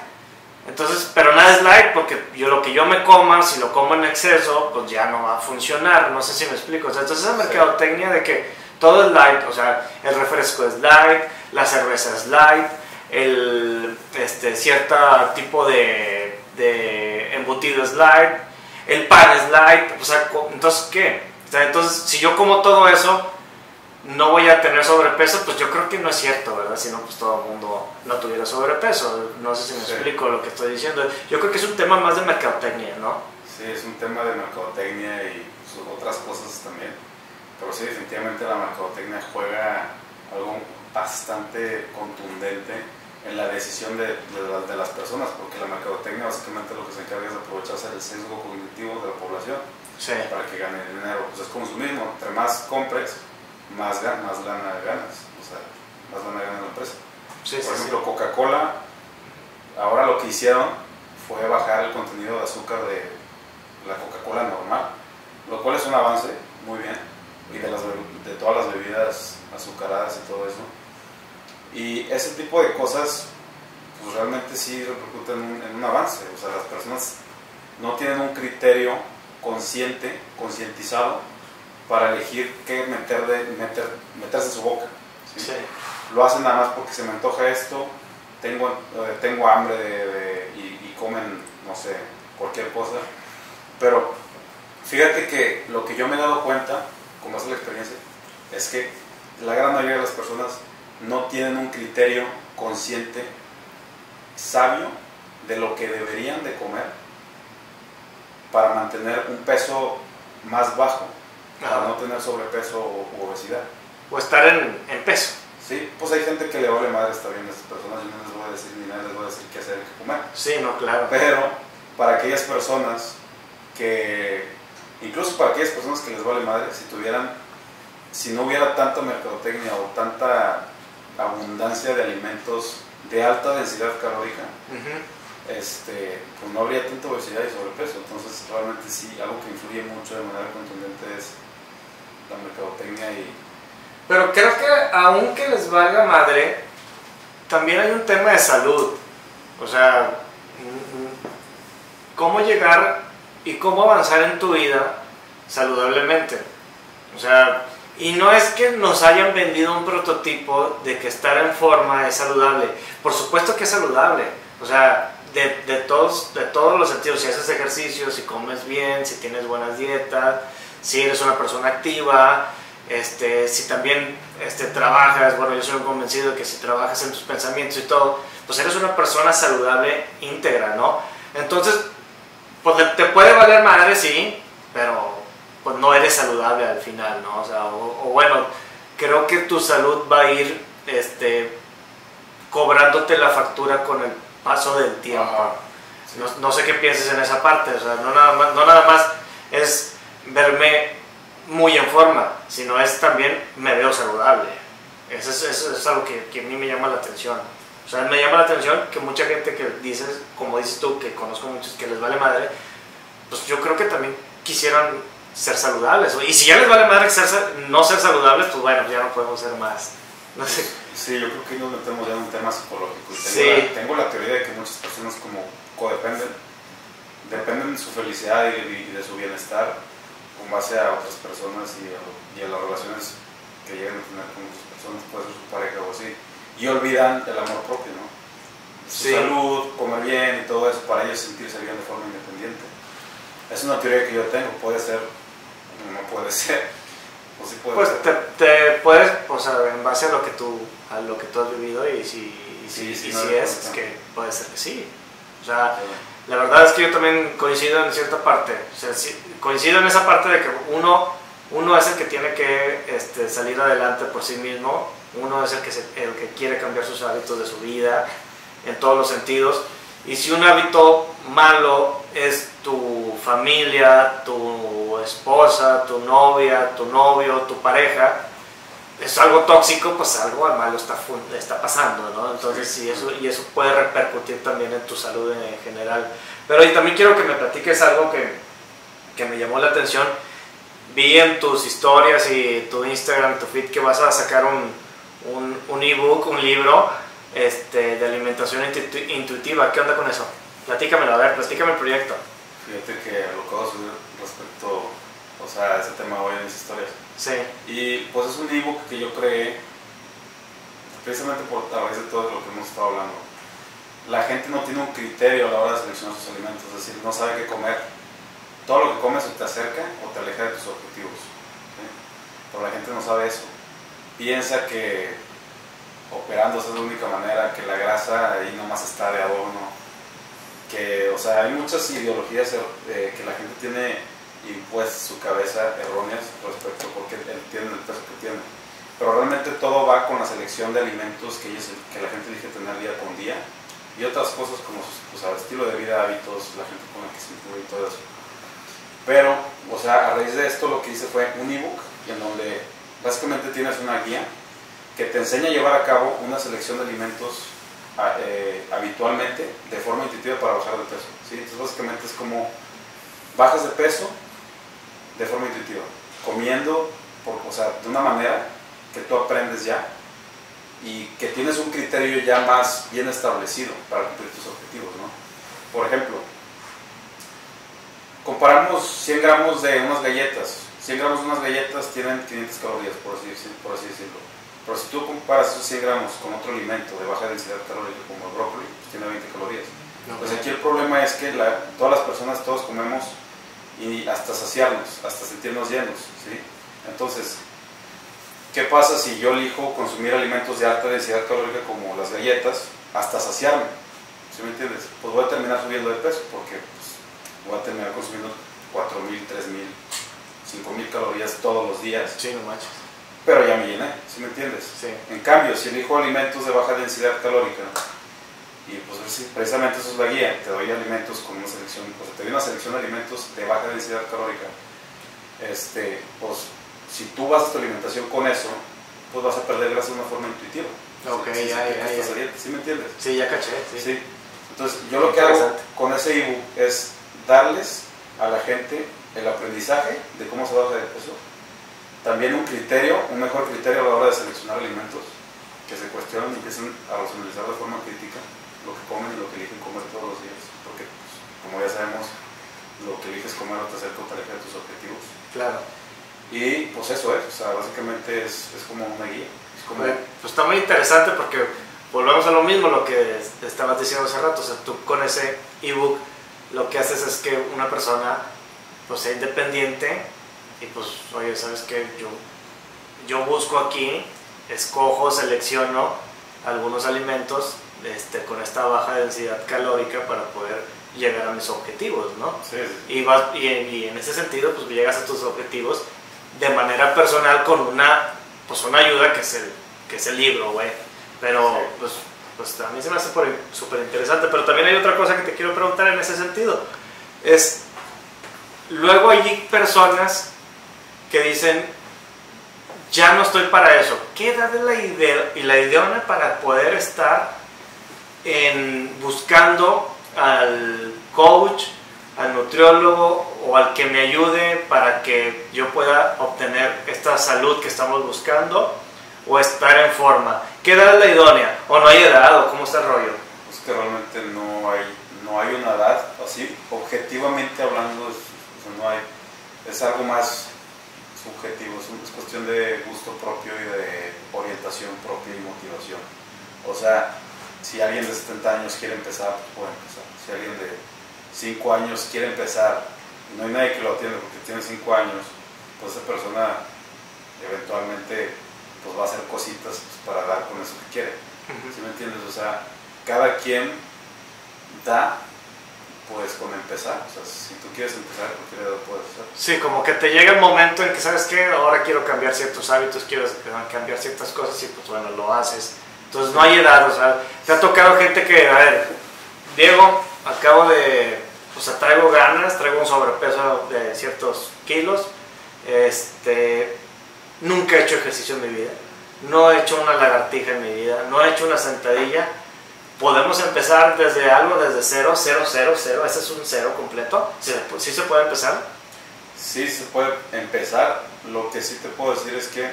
Entonces, pero nada es light porque yo lo que yo me coma, si lo como en exceso, pues ya no va a funcionar. No sé si me explico. O sea, entonces esa mercadotecnia de que todo es light, o sea, el refresco es light, la cerveza es light, el este, cierto tipo de, de embutido es light, el pan es light, o sea, entonces, ¿qué? entonces, si yo como todo eso, no voy a tener sobrepeso, pues yo creo que no es cierto, ¿verdad? Si no, pues todo el mundo no tuviera sobrepeso. No sé si me explico lo que estoy diciendo. Yo creo que es un tema más de mercadotecnia, ¿no? Sí, es un tema de mercadotecnia y otras cosas también. Pero sí, definitivamente la mercadotecnia juega algo bastante contundente en la decisión de, de, las personas, porque la mercadotecnia básicamente lo que se encarga es aprovecharse del sesgo cognitivo de la población para que gane dinero. Pues es consumismo, entre más compres, más, más lana ganas, o sea, más lana gana la empresa. Por ejemplo, Coca-Cola, ahora lo que hicieron fue bajar el contenido de azúcar de la Coca-Cola normal, lo cual es un avance muy bien, y de, las, de todas las bebidas azucaradas y todo eso. Y ese tipo de cosas, pues realmente sí repercuten en un, en un avance, o sea, las personas no tienen un criterio consciente, concientizado para elegir qué meter de, meter, meterse en su boca. ¿sí? Lo hacen nada más porque se me antoja esto, tengo, eh, tengo hambre de, y, comen, no sé, cualquier cosa. Pero fíjate que lo que yo me he dado cuenta, como es la experiencia, es que la gran mayoría de las personas no tienen un criterio consciente, sabio, de lo que deberían de comer para mantener un peso más bajo para no tener sobrepeso o obesidad. O estar en, en, peso. Sí, pues hay gente que le vale madre estar bien a estas personas, yo no les voy a decir ni nada, les voy a decir qué hacer, qué comer. Sí, no, claro. Pero para aquellas personas que, incluso para aquellas personas que les vale madre, si tuvieran, si no hubiera tanta mercadotecnia o tanta abundancia de alimentos de alta densidad calórica, este, pues no habría tanta obesidad y sobrepeso. Entonces, realmente sí, algo que influye mucho de manera contundente es la mercadotecnia y... Pero creo que aunque les valga madre, también hay un tema de salud. O sea, cómo llegar y cómo avanzar en tu vida saludablemente. O sea, y no es que nos hayan vendido un prototipo de que estar en forma es saludable. Por supuesto que es saludable. O sea, de, de, todos, de todos los sentidos. Si haces ejercicio, si comes bien, si tienes buenas dietas, si eres una persona activa, este, si también este, trabajas, bueno, yo soy convencido de que si trabajas en tus pensamientos y todo, pues eres una persona saludable íntegra, ¿no? Entonces, pues te puede valer madre, sí, pero pues no eres saludable al final, ¿no? O sea, o, bueno, creo que tu salud va a ir este, cobrándote la factura con el paso del tiempo. no, no, sé qué pienses en esa parte, o sea, no nada más, no nada más es verme muy en forma, sino es también me veo saludable. Eso es, eso es algo que, que, a mí me llama la atención. O sea, me llama la atención que mucha gente que dices, como dices tú, que conozco muchos que les vale madre, pues yo creo que también quisieran ser saludables. Y si ya les vale madre ser, no ser saludables, pues bueno, ya no podemos ser más. No sé. Sí, yo creo que nos metemos ya en un tema psicológico. tengo, sí. la, tengo la teoría de que muchas personas como codependen, dependen de su felicidad y de su bienestar con base a otras personas y a, las relaciones que llegan a tener con otras personas, puede ser su pareja o así, y olvidan el amor propio, ¿no? Su salud, comer bien y todo eso para ellos sentirse bien de forma independiente. Es una teoría que yo tengo, puede ser, no puede ser. O sí puede pues ser. Te, te, puedes, o sea, en base a lo que tú, a lo que tú has vivido y si, y si, sí, y no si es, es que puede ser que sí. O sea, la verdad es que yo también coincido en cierta parte. Coincido en esa parte de que uno, uno es el que tiene que este, salir adelante por sí mismo, uno es el que, el que quiere cambiar sus hábitos de su vida en todos los sentidos. Y si un hábito malo es tu familia, tu esposa, tu novia, tu novio, tu pareja, es algo tóxico, pues algo malo está, está pasando, ¿no? Entonces, sí, eso, y eso puede repercutir también en tu salud en general. Pero y también quiero que me platiques algo que, que me llamó la atención. Vi en tus historias y tu Instagram, tu feed, que vas a sacar un, un, un ebook, un libro este, de alimentación intuitiva. ¿Qué onda con eso? Platícamelo, a ver, platícame el proyecto. Fíjate que lo que a subir respecto o sea, ese tema hoy en mis historias. Sí. Y pues es un ebook que yo creé precisamente por a través de todo lo que hemos estado hablando. La gente no tiene un criterio a la hora de seleccionar sus alimentos, es decir, no sabe qué comer. Todo lo que comes o te acerca o te aleja de tus objetivos. Pero la gente no sabe eso. Piensa que operando es la única manera, que la grasa ahí nomás está de adorno. Que, o sea, hay muchas ideologías eh, que la gente tiene impuestas su cabeza erróneas respecto a por qué él tiene el peso que tiene. Pero realmente todo va con la selección de alimentos que, ellos, que la gente elige tener día con día y otras cosas como pues, estilo de vida, hábitos, la gente con la que se incluye y todo eso. Pero, o sea, a raíz de esto lo que hice fue un ebook en donde básicamente tienes una guía que te enseña a llevar a cabo una selección de alimentos eh, habitualmente de forma intuitiva para bajar de peso. ¿sí? Entonces básicamente es como bajas de peso de forma intuitiva, comiendo, por, o sea, de una manera que tú aprendes ya y que tienes un criterio ya más bien establecido para cumplir tus objetivos, ¿no? Por ejemplo, comparamos 100 gramos de unas galletas. 100 gramos de unas galletas tienen 500 calorías, por así, por así decirlo. Pero si tú comparas esos 100 gramos con otro alimento de baja densidad calórica como el brócoli, pues tiene 20 calorías. Pues aquí el problema es que la, todas las personas, todos comemos y hasta saciarnos, hasta sentirnos llenos. ¿sí? Entonces, ¿qué pasa si yo elijo consumir alimentos de alta densidad calórica como las galletas hasta saciarme? ¿Sí me entiendes? Pues voy a terminar subiendo de peso porque pues, voy a terminar consumiendo 4.000, 3.000, 5.000 calorías todos los días. Sí, no manches. Pero ya me llené, ¿sí me entiendes? Sí. En cambio, si elijo alimentos de baja densidad calórica, y pues precisamente eso es la guía, te doy alimentos con una selección, pues te doy una selección de alimentos de baja densidad calórica. Este, pues si tú vas a tu alimentación con eso, pues vas a perder grasa de una forma intuitiva. Ok, ya, ya, ya, ¿Sí me entiendes? Sí, ya caché. Sí. Entonces, yo lo que hago con ese ebook es darles a la gente el aprendizaje de cómo se baja de peso, también un criterio, un mejor criterio a la hora de seleccionar alimentos, que se cuestionan y empiecen a racionalizar de forma crítica lo que comen y lo que eligen comer todos los días. Porque, pues, como ya sabemos, lo que eliges comer no te acerca o te aleja de tus objetivos. Claro. Y pues eso es, o sea, básicamente es, es como una guía. Es como, Bueno, pues está muy interesante porque volvemos a lo mismo, lo que estabas diciendo hace rato. O sea, tú con ese ebook lo que haces es que una persona pues sea independiente y pues, oye, ¿sabes qué? Yo, yo busco aquí, escojo, selecciono algunos alimentos este, con esta baja densidad calórica para poder llegar a mis objetivos, ¿no? sí, Y, vas, y, en- y en ese sentido, pues llegas a tus objetivos de manera personal con una, pues, una ayuda que es el, que es el libro, güey. Pero, Sí. pues, pues a mí se me hace súper interesante. Pero también hay otra cosa que te quiero preguntar en ese sentido. Es, luego hay personas que dicen, ya no estoy para eso. ¿Qué edad es la idea y la idea para poder estar en, buscando al coach, al nutriólogo o al que me ayude para que yo pueda obtener esta salud que estamos buscando o estar en forma? ¿Qué edad es la idónea? ¿O no hay edad? ¿O cómo está el rollo? Es que realmente no hay, no hay una edad, así, objetivamente hablando, no hay, es algo más subjetivo, es cuestión de gusto propio y de orientación propia y motivación. O sea, si alguien de 70 años quiere empezar, pues puede empezar. Si alguien de 5 años quiere empezar, y no hay nadie que lo atienda porque tiene 5 años, pues esa persona eventualmente pues va a hacer cositas pues, para dar con eso que quiere. ¿Sí me entiendes? O sea, cada quien da, pues con empezar. O sea, si tú quieres empezar, cualquier edad puedes hacer. Sí, como que te llega el momento en que sabes que ahora quiero cambiar ciertos hábitos, quiero cambiar ciertas cosas y pues bueno, lo haces. Entonces no hay edad, o sea, te ha tocado gente que, a ver, Diego, acabo de, o sea, traigo ganas, traigo un sobrepeso de ciertos kilos, este, nunca he hecho ejercicio en mi vida, no he hecho una lagartija en mi vida, no he hecho una sentadilla. Podemos empezar desde algo, desde cero, cero, cero, cero, ese es un cero completo. ¿Sí, se puede empezar? Sí, se puede empezar. Lo que sí te puedo decir es que,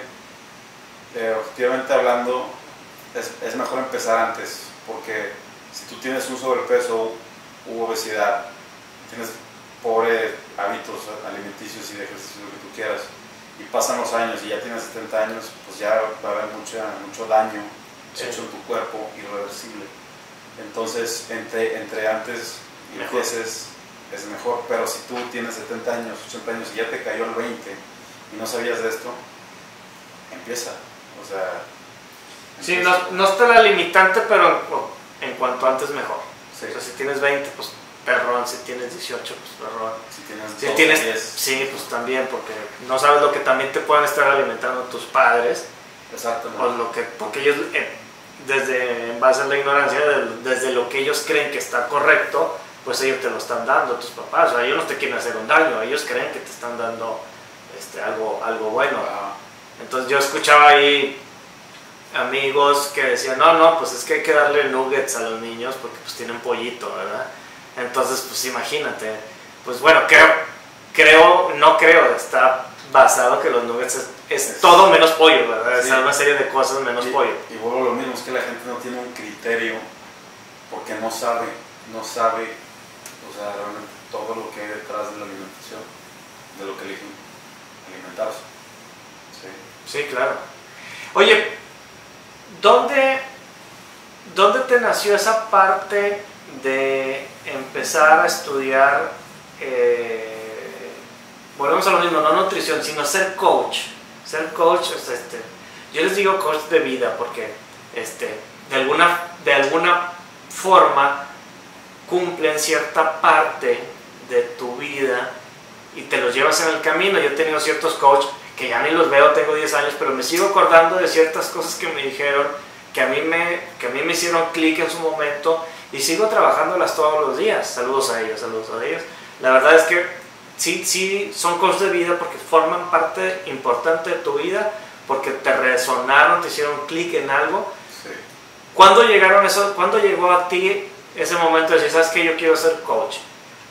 eh, objetivamente hablando, es, es mejor empezar antes. Porque si tú tienes un sobrepeso u obesidad, tienes pobres hábitos alimenticios y de ejercicio, lo que tú quieras, y pasan los años y ya tienes 70 años, pues ya va a haber mucha, mucho daño Sí. hecho en tu cuerpo irreversible. Entonces, entre, entre antes y empieces es mejor, pero si tú tienes 70 años, 80 años y ya te cayó el 20 y no sabías de esto, empieza. O sea, Sí, no, no está la limitante, pero en, en cuanto antes mejor. Sí. O sea, si tienes 20, pues perrón, si tienes 18, pues perrón. Si tienes, Si 12, tienes, 10, sí, pues también, porque no sabes lo que también te pueden estar alimentando tus padres, exactamente. o lo que, porque ellos, eh, desde, en base a la ignorancia, de- desde lo que ellos creen que está correcto, pues ellos te lo están dando, tus papás, o sea, ellos no te quieren hacer un daño, ellos creen que te están dando este, algo, algo bueno. Entonces yo escuchaba ahí amigos que decían, no, no, pues es que hay que darle nuggets a los niños porque pues tienen pollito, ¿verdad? Entonces, pues imagínate, pues bueno, creo, creo, no creo, está basado que los nuggets es, es Es- todo menos pollo, ¿verdad? Es Sí. una serie de cosas menos y, pollo. y vuelvo a lo mismo, es que la gente no tiene un criterio porque no sabe, no sabe, o sea, realmente todo lo que hay detrás de la alimentación, de lo que eligen alimentarse. Sí. Sí, claro. Oye, ¿dónde, ¿dónde te nació esa parte de empezar a estudiar, eh, volvemos a lo mismo, no nutrición, sino ser coach? Ser coach, sea, este, yo les digo coach de vida porque este, de, alguna, de alguna forma cumplen cierta parte de tu vida y te los llevas en el camino. Yo he tenido ciertos coaches que ya ni los veo, tengo 10 años, pero me sigo acordando de ciertas cosas que me dijeron, que a mí me, que a mí me hicieron clic en su momento y sigo trabajándolas todos los días. Saludos a ellos, saludos a ellos. La verdad es que sí, sí, son cosas de vida porque forman parte importante de tu vida, porque te resonaron, te hicieron clic en algo. Sí. ¿Cuándo llegaron eso? ¿Cuándo llegó a ti ese momento de decir, sabes que yo quiero ser coach?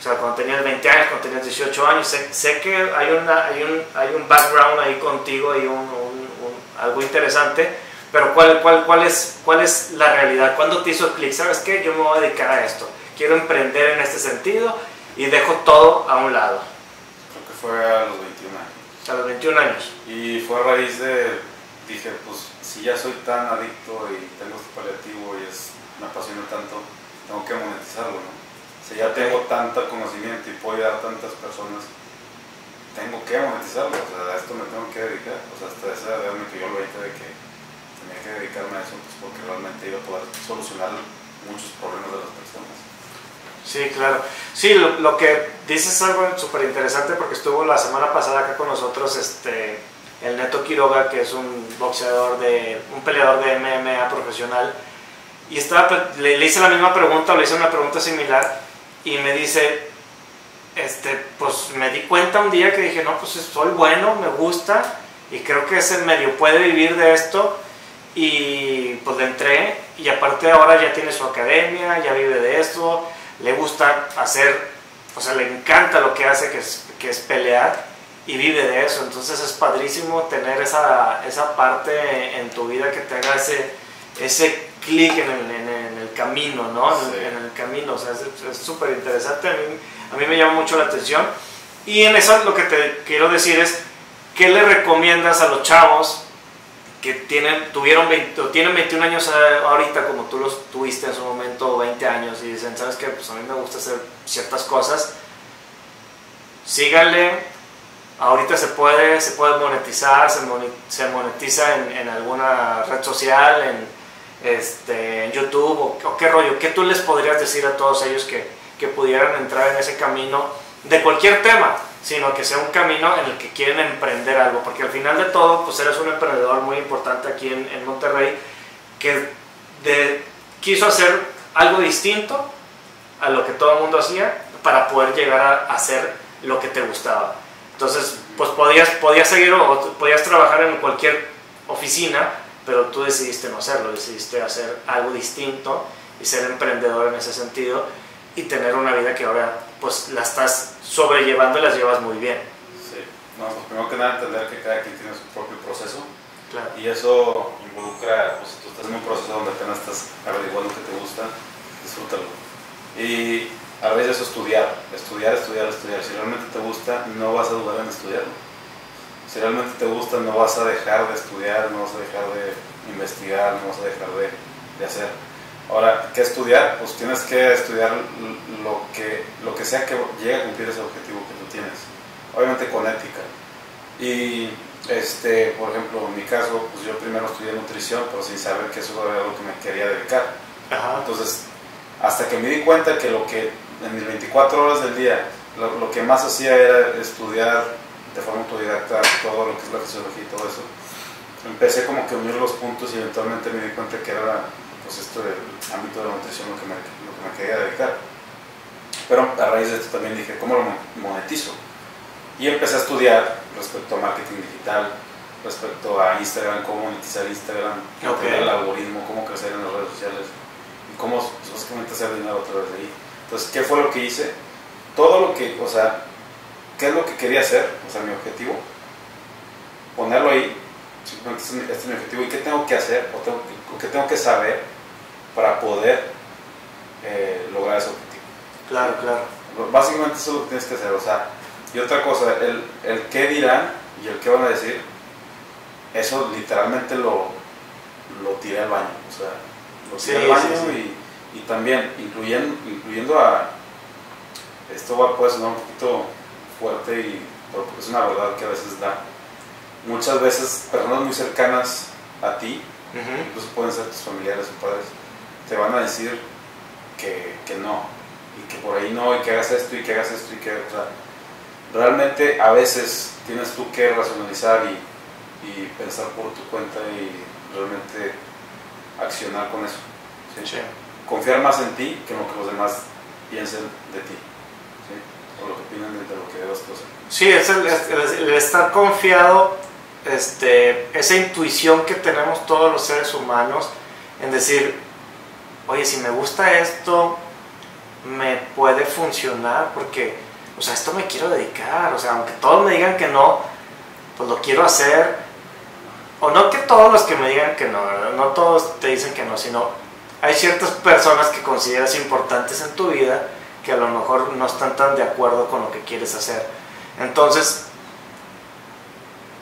O sea, cuando tenías 20 años, cuando tenías 18 años, sé, sé que hay, una, hay, un, hay un background ahí contigo, hay un, un- un- algo interesante, pero ¿cuál, cuál, cuál, es, ¿cuál es la realidad? ¿Cuándo te hizo clic? ¿Sabes qué? Yo me voy a dedicar a esto. Quiero emprender en este sentido y dejo todo a un lado. Creo que fue a los 21 años. A los 21 años. Y fue a raíz de, dije, pues si ya soy tan adicto y tengo este paliativo y es, me apasiona tanto, tengo que monetizarlo, ¿no? Si ya tengo tanto conocimiento y puedo ayudar a tantas personas, tengo que monetizarlo, o sea, a esto me tengo que dedicar. O sea, hasta esa edad me yo lo de que tenía que dedicarme a eso, pues porque realmente iba a poder solucionar muchos problemas de las personas. Sí, claro. Sí, lo, lo que dices es algo súper interesante porque estuvo la semana pasada acá con nosotros este, el Neto Quiroga, que es un boxeador, de, un peleador de MMA profesional. Y estaba, le, le hice la misma pregunta, le hice una pregunta similar y me dice, este, pues me di cuenta un día que dije, no, pues soy bueno, me gusta y creo que ese medio puede vivir de esto y pues le entré y aparte ahora ya tiene su academia, ya vive de esto, le gusta hacer, o sea, le encanta lo que hace, que es, que es pelear y vive de eso, entonces es padrísimo tener esa, esa parte en tu vida que te haga ese, ese clic en el, en, el, camino, ¿no? En, el, en el camino, o sea, es súper interesante, a mí, a mí me llama mucho la atención y en eso lo que te quiero decir es, ¿qué le recomiendas a los chavos que tienen, tuvieron 20, o tienen 21 años ahorita, como tú los tuviste en su momento, 20 años, y dicen, ¿sabes qué? Pues a mí me gusta hacer ciertas cosas. Síganle, ahorita se puede, se puede monetizar, se, monetiza en, en, alguna red social, en, este, en YouTube, o, qué rollo. ¿Qué tú les podrías decir a todos ellos que, pudieran entrar en ese camino de cualquier tema? sino que sea un camino en el que quieren emprender algo, porque al final de todo, pues eres un emprendedor muy importante aquí en, en Monterrey, que de, quiso hacer algo distinto a lo que todo el mundo hacía para poder llegar a hacer lo que te gustaba. Entonces, pues podías, podías seguir o podías trabajar en cualquier oficina, pero tú decidiste no hacerlo, decidiste hacer algo distinto y ser emprendedor en ese sentido y tener una vida que ahora pues la estás sobrellevando y las llevas muy bien. Sí, no, pues primero que nada entender que cada quien tiene su propio proceso claro. y eso involucra, pues tú estás en un proceso donde apenas estás averiguando que te gusta, disfrútalo. Y a veces estudiar, estudiar, estudiar, estudiar. Si realmente te gusta, no vas a dudar en estudiarlo. Si realmente te gusta, no vas a dejar de estudiar, no vas a dejar de investigar, no vas a dejar de, de hacer Ahora, ¿qué estudiar? Pues tienes que estudiar lo que, lo que sea que llegue a cumplir ese objetivo que tú tienes. Obviamente con ética. Y, este, por ejemplo, en mi caso, pues yo primero estudié nutrición, pero sin saber que eso era lo que me quería dedicar. Entonces, hasta que me di cuenta que lo que en mis 24 horas del día, lo, lo, que más hacía era estudiar de forma autodidacta todo lo que es la fisiología y todo eso, empecé como que a unir los puntos y eventualmente me di cuenta que era pues esto del ámbito de la nutrición lo que me, lo que me quería dedicar. Pero a raíz de esto también dije, ¿cómo lo monetizo? Y empecé a estudiar respecto a marketing digital, respecto a Instagram, cómo monetizar Instagram, okay. el algoritmo, cómo crecer en las redes sociales y cómo pues, básicamente hacer dinero a través de ahí. Entonces, ¿qué fue lo que hice? Todo lo que, o sea, ¿qué es lo que quería hacer? O sea, mi objetivo, ponerlo ahí, simplemente este es mi objetivo, ¿y qué tengo que hacer o, tengo o qué tengo que saber para poder eh, lograr ese objetivo. Claro, claro. Básicamente eso es lo que tienes que hacer, o sea, y otra cosa, el, el qué dirán y el qué van a decir, eso literalmente lo, lo tiré al baño, o sea, lo tiré al baño Y, y, también incluyendo, incluyendo a, esto va, puede sonar un poquito fuerte, y, es una verdad que a veces da, muchas veces personas muy cercanas a ti, incluso pueden ser tus familiares o padres, te van a decir que, que, no, y que por ahí no, y que hagas esto, y que hagas esto, y que... O sea, realmente a veces tienes tú que racionalizar y, y, pensar por tu cuenta y realmente accionar con eso. ¿sí? Confiar más en ti que en lo que los demás piensen de ti. O lo que opinan de, lo que debas hacer. Sí, es el, estar confiado, este, esa intuición que tenemos todos los seres humanos en decir, oye, si me gusta esto, me puede funcionar porque, o sea, esto me quiero dedicar, o sea, aunque todos me digan que no, pues lo quiero hacer, o no que todos los que me digan que no. No todos te dicen que no, sino hay ciertas personas que consideras importantes en tu vida que a lo mejor no están tan de acuerdo con lo que quieres hacer. Entonces,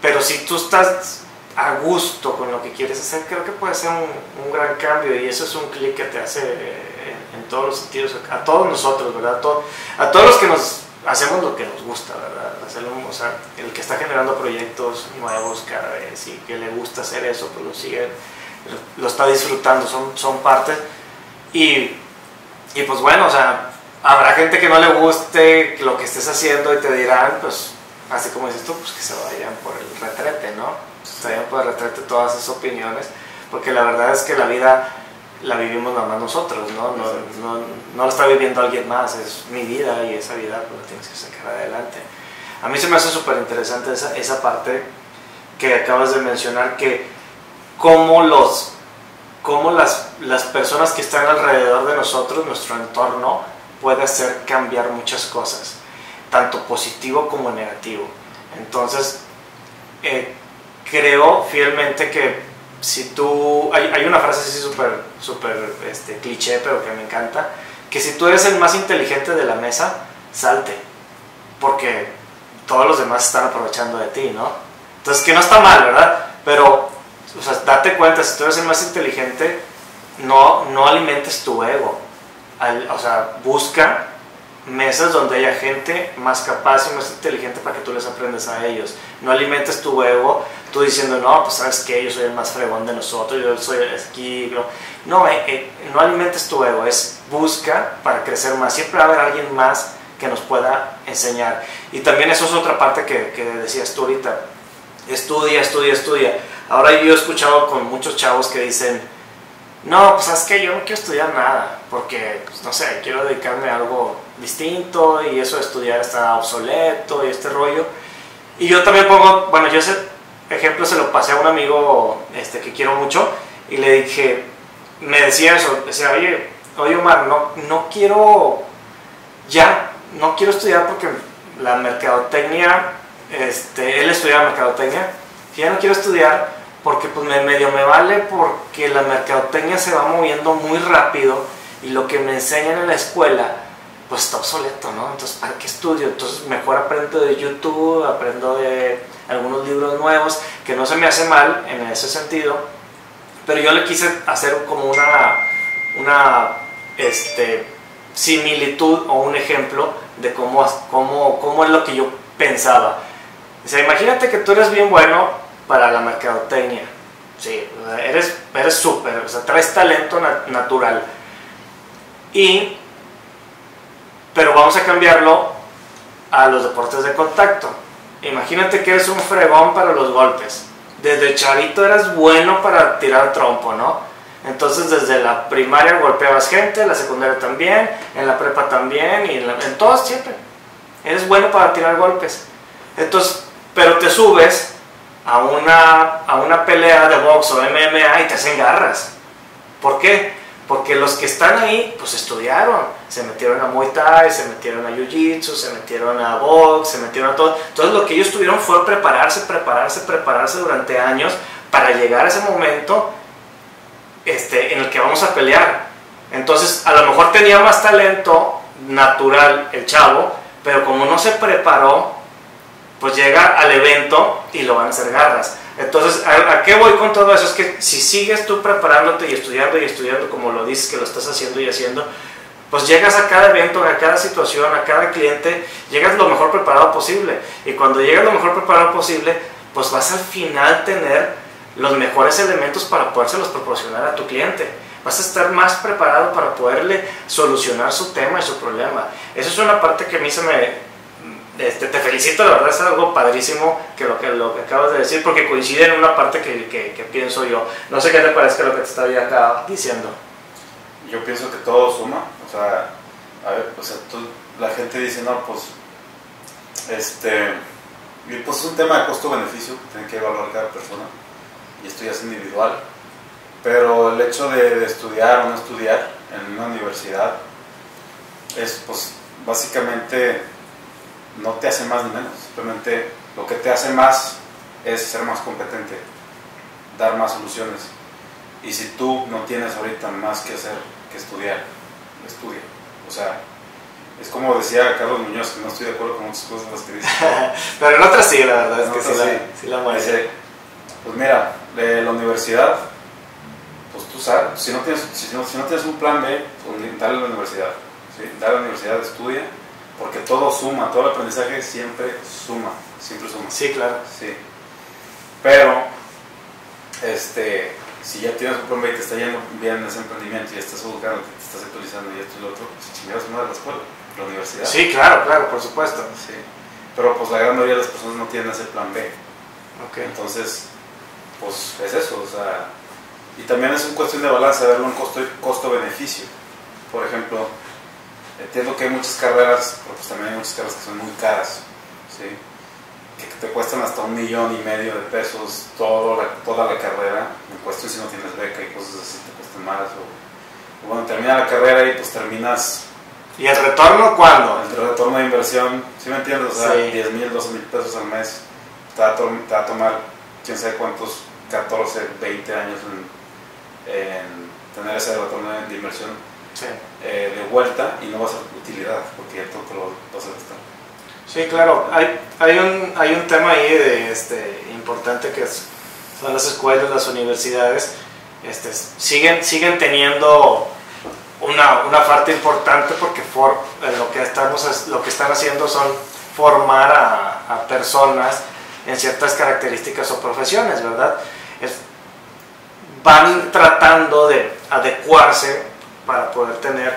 pero si tú estás a gusto con lo que quieres hacer, creo que puede ser un, un gran cambio y eso es un clic que te hace en, en, todos los sentidos, a todos nosotros, ¿verdad? A, todo, a todos los que nos hacemos lo que nos gusta, ¿verdad? Hacerlo, o sea, el que está generando proyectos nuevos cada vez y que le gusta hacer eso, pues lo sigue, lo está disfrutando, son, son partes. Y, y pues bueno, o sea, habrá gente que no le guste lo que estés haciendo y te dirán, pues, así como dices tú, pues que se vayan por el retrete, ¿no? Se vayan por el retrete todas esas opiniones, porque la verdad es que la vida la vivimos nada más nosotros, ¿no? No, no, no la está viviendo alguien más, es mi vida y esa vida pues la tienes que sacar adelante. A mí se me hace súper interesante esa, esa parte que acabas de mencionar, que cómo, los, cómo las, las personas que están alrededor de nosotros, nuestro entorno, puede hacer cambiar muchas cosas, tanto positivo como negativo. Entonces, eh, creo fielmente que si tú, hay, hay una frase así súper super, este, cliché, pero que me encanta, que si tú eres el más inteligente de la mesa, salte, porque todos los demás están aprovechando de ti, ¿no? Entonces, que no está mal, ¿verdad? Pero, o sea, date cuenta, si tú eres el más inteligente, no, no alimentes tu ego. Al, o sea, busca mesas donde haya gente más capaz y más inteligente para que tú les aprendas a ellos. No alimentes tu ego tú diciendo, no, pues sabes que yo soy el más fregón de nosotros, yo soy aquí. No, no, eh, eh, no alimentes tu ego, es busca para crecer más. Siempre va a haber alguien más que nos pueda enseñar. Y también eso es otra parte que, que decías tú ahorita. Estudia, estudia, estudia. Ahora yo he escuchado con muchos chavos que dicen, no, pues sabes que yo no quiero estudiar nada, porque, pues, no sé, quiero dedicarme a algo distinto y eso de estudiar está obsoleto y este rollo. Y yo también pongo, bueno, yo ese ejemplo se lo pasé a un amigo este, que quiero mucho y le dije, me decía eso, decía, oye, oye Omar, no, no quiero, ya, no quiero estudiar porque la mercadotecnia, este, él estudiaba mercadotecnia, ya no quiero estudiar porque pues me, medio me vale porque la mercadotecnia se va moviendo muy rápido y lo que me enseñan en la escuela pues está obsoleto, ¿no? Entonces, ¿para qué estudio? Entonces, mejor aprendo de YouTube, aprendo de algunos libros nuevos, que no se me hace mal en ese sentido, pero yo le quise hacer como una, una este, similitud o un ejemplo de cómo, cómo, cómo es lo que yo pensaba. O sea, imagínate que tú eres bien bueno para la mercadotecnia, sí, eres súper, o sea, traes talento natural. Y pero vamos a cambiarlo a los deportes de contacto. Imagínate que eres un fregón para los golpes. Desde chavito eras bueno para tirar trompo, ¿no? Entonces desde la primaria golpeabas gente, la secundaria también, en la prepa también y en, en todos siempre. Eres bueno para tirar golpes. Entonces, pero te subes a una, a una pelea de box o MMA y te hacen garras. ¿Por qué? Porque los que están ahí, pues estudiaron, se metieron a Muay Thai, se metieron a Jiu-Jitsu, se metieron a box, se metieron a todo. Entonces lo que ellos tuvieron fue prepararse, prepararse, prepararse durante años para llegar a ese momento este, en el que vamos a pelear. Entonces a lo mejor tenía más talento natural el chavo, pero como no se preparó, pues llega al evento y lo van a hacer garras. Entonces, ¿a, qué voy con todo eso? Es que si sigues tú preparándote y estudiando y estudiando como lo dices que lo estás haciendo y haciendo, pues llegas a cada evento, a cada situación, a cada cliente, llegas lo mejor preparado posible. Y cuando llegas lo mejor preparado posible, pues vas al final tener los mejores elementos para podérselos proporcionar a tu cliente. Vas a estar más preparado para poderle solucionar su tema y su problema. Esa es una parte que a mí se me, este, te felicito, la verdad es algo padrísimo que lo que, lo que acabas de decir, porque coincide en una parte que, que, pienso yo. No sé qué te parece lo que te estaba acá diciendo. Yo pienso que todo suma, o sea, o sea, la gente dice, no, pues, este, pues es un tema de costo-beneficio, tiene que evaluar cada persona, y esto ya es individual, pero el hecho de, de estudiar o no estudiar en una universidad es, pues, básicamente no te hace más ni menos, simplemente lo que te hace más es ser más competente. dar más soluciones. Y si tú no tienes ahorita más que hacer que estudiar, estudia. O sea, es como decía Carlos Muñoz, que no estoy de acuerdo con muchas cosas las que dice. Pero en otras sí, la verdad es En que sí, la, sí. sí la mueve. Dice, pues mira, de la universidad, pues tú sabes, si no tienes, si no, si no tienes un plan B, pues dale a la universidad. ¿sí? Dale a la universidad, estudia, porque todo suma, todo el aprendizaje siempre suma, siempre suma. Sí, claro. Sí. Pero, este, si ya tienes un plan B y te está yendo bien en ese emprendimiento y estás educando, te estás actualizando y esto y lo otro, pues chingados una de la escuela, la universidad. Sí, claro, claro, por supuesto. Sí. Pero pues la gran mayoría de las personas no tienen ese plan B. Entonces, pues es eso, o sea, y también es una cuestión de balance, verlo en costo, costo-beneficio. Por ejemplo, entiendo que hay muchas carreras, pero pues también hay muchas carreras que son muy caras, ¿sí? que te cuestan hasta un millón y medio de pesos todo la- toda la carrera, en cuestión si no tienes beca y cosas así te cuestan más. O, o bueno, termina la carrera y pues terminas ¿Y el retorno cuándo? el retorno de inversión, ¿sí me entiendes? O sea, Sí. 10 mil, 12 mil pesos al mes, te va, te va a tomar quién sabe cuántos, 14, 20 años en, en tener ese retorno de, de inversión Sí. eh, de vuelta y no va a ser utilidad, porque ya todo lo vas a gastar. Sí, claro. Hay, hay, un, hay un tema ahí de, este, importante que es- son las escuelas, las universidades. Este, siguen, siguen teniendo una, una parte importante porque for- eh, lo, que estamos, lo que están haciendo son formar a, a personas en ciertas características o profesiones, ¿verdad? Es- van tratando de adecuarse para poder tener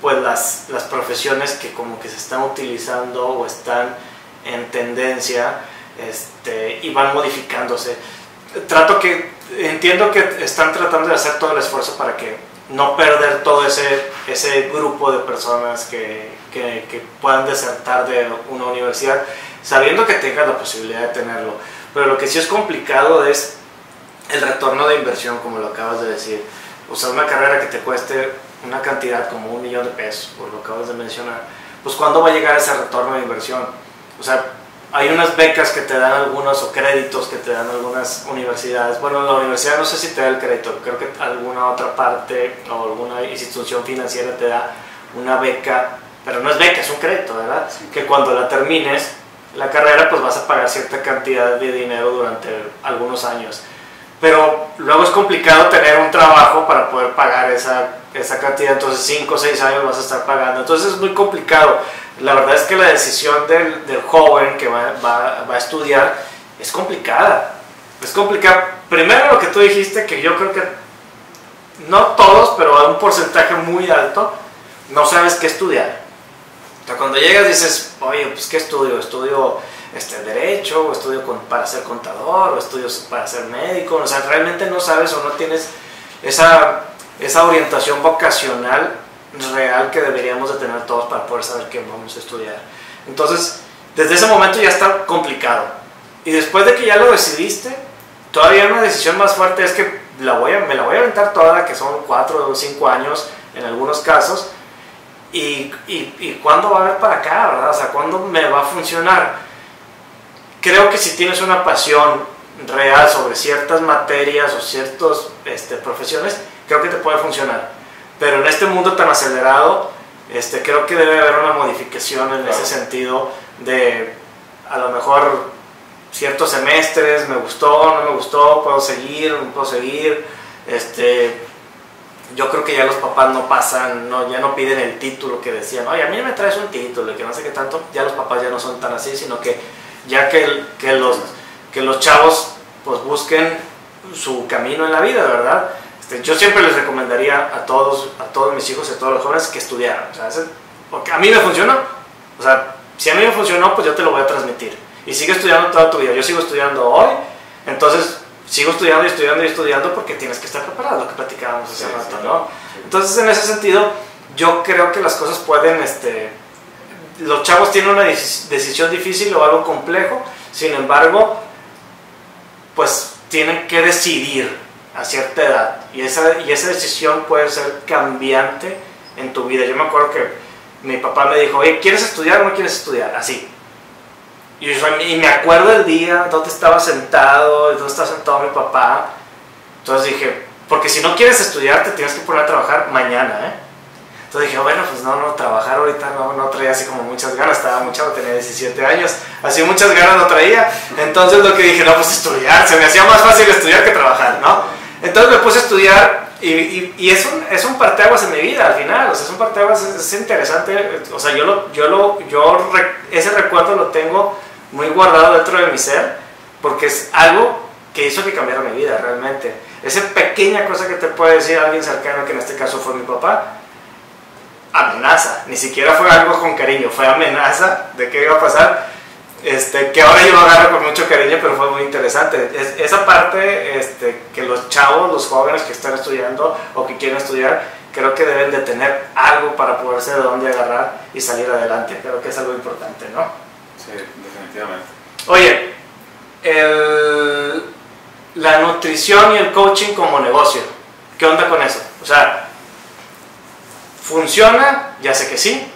pues las, las profesiones que como que se están utilizando o están en tendencia este, y van modificándose. Trato que, entiendo que están tratando de hacer todo el esfuerzo para que no perder todo ese, ese grupo de personas que, que, que puedan desertar de una universidad, sabiendo que tengan la posibilidad de tenerlo. Pero lo que sí es complicado es el retorno de inversión, como lo acabas de decir. O sea, una carrera que te cueste una cantidad como un millón de pesos, por lo que acabas de mencionar, pues ¿cuándo va a llegar ese retorno de inversión? O sea, hay unas becas que te dan algunos o créditos que te dan algunas universidades. Bueno, la universidad no sé si te da el crédito, creo que alguna otra parte o alguna institución financiera te da una beca, pero no es beca, es un crédito, ¿verdad? Sí. Que cuando la termines la carrera, pues vas a pagar cierta cantidad de dinero durante algunos años. Pero luego es complicado tener un trabajo para poder pagar esa, esa cantidad, entonces 5 o 6 años vas a estar pagando. Entonces es muy complicado. La verdad es que la decisión del, del joven que va, va, va a estudiar es complicada. Es complicada. Primero lo que tú dijiste, que yo creo que no todos, pero a un porcentaje muy alto, no sabes qué estudiar. O sea, cuando llegas dices, oye, pues ¿qué estudio? ¿Estudio este, Derecho? ¿O estudio para ser contador? ¿O estudio para ser médico? O sea, realmente no sabes o no tienes esa, esa orientación vocacional real que deberíamos de tener todos para poder saber qué vamos a estudiar. Entonces, desde ese momento ya está complicado. Y después de que ya lo decidiste, todavía una decisión más fuerte es que la voy a, me la voy a aventar toda, que son 4 o 5 años en algunos casos, y, y, y cuándo va a haber para acá, ¿verdad? O sea, ¿cuándo me va a funcionar? Creo que si tienes una pasión real sobre ciertas materias o ciertas este, profesiones, creo que te puede funcionar. Pero en este mundo tan acelerado, este, creo que debe haber una modificación en Claro. ese sentido de a lo mejor ciertos semestres, me gustó, no me gustó, puedo seguir, no puedo seguir. Este, yo creo que ya los papás no pasan, no, ya no piden el título que decían, oye, a mí me traes un título que no sé qué tanto, ya los papás ya no son tan así, sino que ya que, que, los, que los chavos pues busquen su camino en la vida, ¿verdad? Este, yo siempre les recomendaría a todos, a todos mis hijos y a todos los jóvenes que estudiaran, o sea, ese- porque a mí me funcionó, o sea, si a mí me funcionó, pues yo te lo voy a transmitir. Y sigue estudiando toda tu vida, yo sigo estudiando hoy, entonces sigo estudiando y estudiando y estudiando porque tienes que estar preparado, lo que platicábamos hace Sí, rato. ¿no? Entonces, en ese sentido, yo creo que las cosas pueden, este, los chavos tienen una deci- decisión difícil o algo complejo, sin embargo, pues tienen que decidir a cierta edad y esa, y esa decisión puede ser cambiante en tu vida. Yo me acuerdo que mi papá me dijo, oye, ¿quieres estudiar o no quieres estudiar? Así. Y, y me acuerdo el día donde estaba sentado, donde estaba sentado mi papá, Entonces dije, porque si no quieres estudiar, te tienes que poner a trabajar mañana, ¿eh? Entonces dije, bueno, pues no, no, trabajar ahorita no, no traía así como muchas ganas, estaba mucho, tenía 17 años, así muchas ganas no traía. Entonces lo que dije, no, pues estudiar, se me hacía más fácil estudiar que trabajar, ¿no? Entonces me puse a estudiar y, y, y es, un, es un parteaguas en mi vida al final, o sea, es un parteaguas, es, es interesante, o sea, yo, lo, yo, lo, yo ese recuerdo lo tengo muy guardado dentro de mi ser, porque es algo que hizo que cambiara mi vida realmente. Esa pequeña cosa que te puede decir alguien cercano, que en este caso fue mi papá, amenaza, ni siquiera fue algo con cariño, fue amenaza de qué iba a pasar, este, que ahora yo lo agarro con mucho cariño, pero fue muy interesante. Es, esa parte este, que los chavos, los jóvenes que están estudiando o que quieren estudiar, creo que deben de tener algo para poderse de dónde agarrar y salir adelante. Creo que es algo importante, ¿no? Sí, definitivamente. Oye, el, la nutrición y el coaching como negocio, ¿qué onda con eso? O sea, ¿funciona? Ya sé que sí,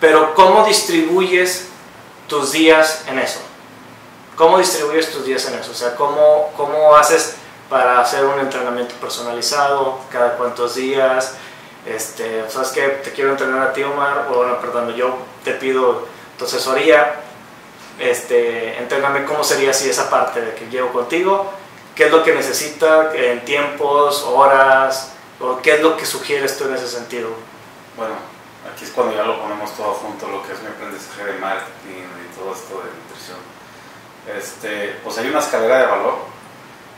pero ¿cómo distribuyes tus días en eso? ¿Cómo distribuyes tus días en eso? O sea, ¿cómo, cómo haces para hacer un entrenamiento personalizado? ¿Cada cuántos días? Este, ¿Sabes qué? Te quiero entrenar a ti, Omar, o no, perdón, yo te pido tu asesoría, este, entréname cómo sería así esa parte de que llevo contigo, qué es lo que necesita en tiempos, horas, o qué es lo que sugieres tú en ese sentido. Bueno, aquí es cuando ya lo ponemos todo junto, lo que es mi aprendizaje de marketing y todo esto de nutrición. Este, pues hay una escalera de valor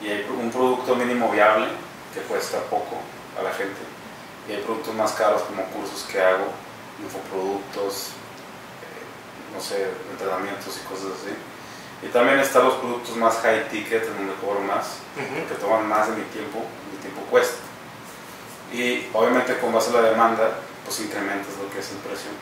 y hay un producto mínimo viable que cuesta poco a la gente y hay productos más caros como cursos que hago, infoproductos, eh, no sé, entrenamientos y cosas así. Y también están los productos más high ticket, en donde cobro más, uh -huh. que toman más de mi tiempo, mi tiempo cuesta. Y obviamente con base a la demanda, pues incrementas lo que es el precio,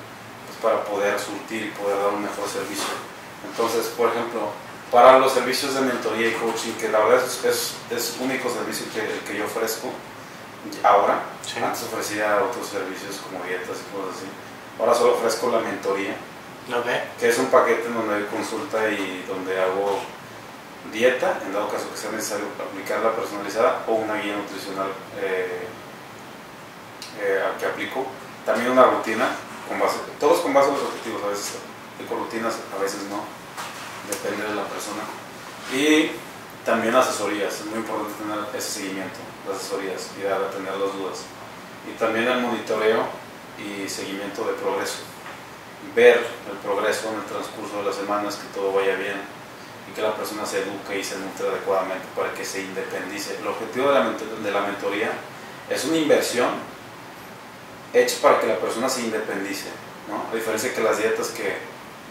pues para poder surtir y poder dar un mejor servicio. Entonces, por ejemplo, para los servicios de mentoría y coaching, que la verdad es, es, es único servicio que, que yo ofrezco ahora, sí. antes ofrecía otros servicios como dietas y cosas así, ahora solo ofrezco la mentoría, okay. que es un paquete donde hay consulta y donde hago dieta, en dado caso que sea necesario aplicarla personalizada, o una guía nutricional eh, eh, que aplico. También una rutina, con base, todos con base a los objetivos, a veces aplico rutinas, a veces no, depende de la persona. Y también asesorías, es muy importante tener ese seguimiento, las asesorías y dar a tener las dudas. Y también el monitoreo y seguimiento de progreso. Ver el progreso en el transcurso de las semanas, que todo vaya bien y que la persona se eduque y se nutre adecuadamente para que se independice. El objetivo de la, de la mentoría es una inversión hecha para que la persona se independice, ¿no? A diferencia que las dietas que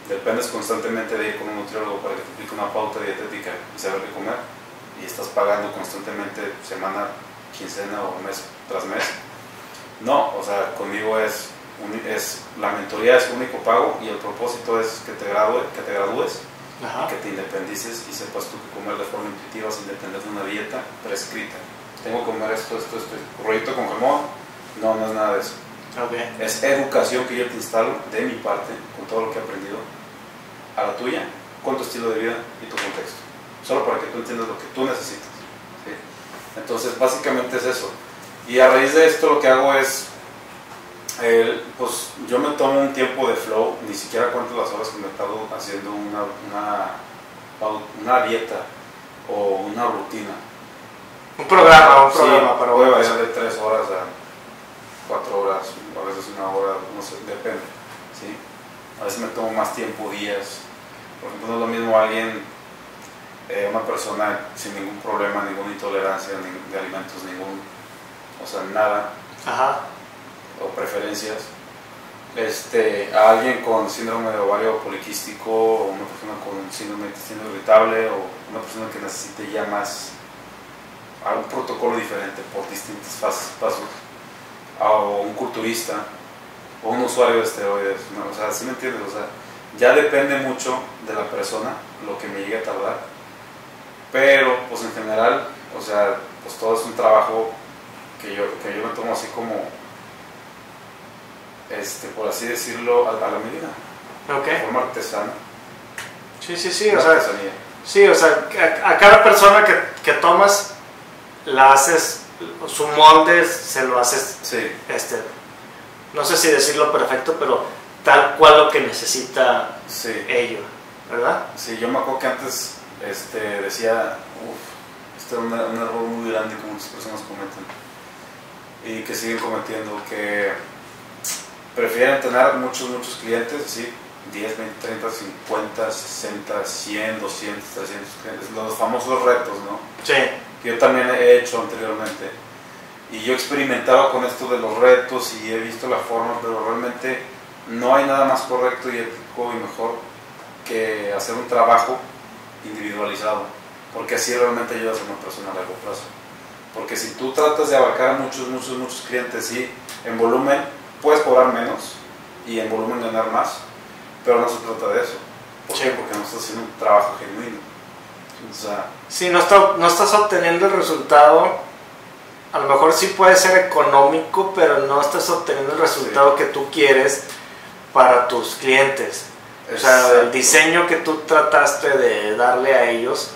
dependes constantemente de ir con un nutriólogo para que te aplique una pauta dietética y saber qué comer, y estás pagando constantemente semana, quincena o mes tras mes. No, o sea, conmigo es, es la mentoría es único pago y el propósito es que te, gradúe, que te gradúes Ajá. y que te independices y sepas tú que comer de forma intuitiva sin depender de una dieta prescrita. Tengo que comer esto, esto, esto, rollito con jamón. No, no es nada de eso. Okay. Es educación que yo te instalo de mi parte, con todo lo que he aprendido, a la tuya, con tu estilo de vida y tu contexto. Solo para que tú entiendas lo que tú necesitas. ¿sí? Entonces, básicamente es eso. Y a raíz de esto lo que hago es, eh, pues yo me tomo un tiempo de flow, ni siquiera cuento las horas que me he estado haciendo una, una, una dieta o una rutina. Un programa, un programa sí, para puede variar de tres horas a cuatro horas, a veces una hora, no sé, depende. ¿sí? A veces me tomo más tiempo, días. Por ejemplo, no es lo mismo alguien, eh, una persona sin ningún problema, ninguna intolerancia ni de alimentos, ningún, o sea, nada, Ajá. o preferencias, este, a alguien con síndrome de ovario poliquístico, o una persona con síndrome de intestino irritable, o una persona que necesite ya más, a un protocolo diferente por distintos pasos. O un culturista o un usuario de esteroides, ¿no? o sea, ¿sí me entiendes? O sea, ya depende mucho de la persona lo que me llegue a tardar, pero pues en general, o sea, pues todo es un trabajo que yo, que yo me tomo así como, este, por así decirlo, a, a la medida, okay. de forma artesana. Sí, sí, sí, o sea, sí, o sea, a, a cada persona que, que tomas la haces, su molde se lo haces, Sí, este, no sé si decirlo perfecto, pero tal cual lo que necesita sí. ello, ¿verdad? Sí, yo me acuerdo que antes este, decía, uff, este es un, un error muy grande que muchas personas cometen y que siguen cometiendo, que prefieren tener muchos, muchos clientes, así, 10, 20, 30, 50, 60, 100, 200, 300 clientes, los famosos retos, ¿no? Sí, Que yo también he hecho anteriormente. Y yo experimentaba con esto de los retos y he visto la forma, pero realmente no hay nada más correcto y ético y mejor que hacer un trabajo individualizado, porque así realmente ayudas a una persona a largo plazo. Porque si tú tratas de abarcar a muchos, muchos, muchos clientes y en volumen puedes cobrar menos y en volumen ganar más, pero no se trata de eso. ¿Por Sí. qué? Porque no estás haciendo un trabajo genuino. O sea, si no, está- no estás obteniendo el resultado, a lo mejor sí puede ser económico, pero no estás obteniendo el resultado que tú quieres para tus clientes. O sea, el exacto. diseño que tú trataste de darle a ellos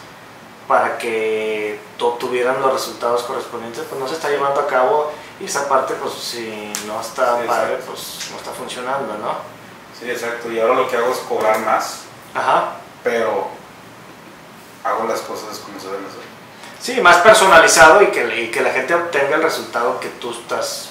para que obtuvieran los resultados correspondientes, pues no se está llevando a cabo y esa parte, pues si no está Sí, padre, exacto. pues no está funcionando, ¿no? Sí, exacto. Y ahora lo que hago es cobrar más, Ajá. pero hago las cosas como se deben hacer. Sí, más personalizado y que, y que la gente obtenga el resultado que tú estás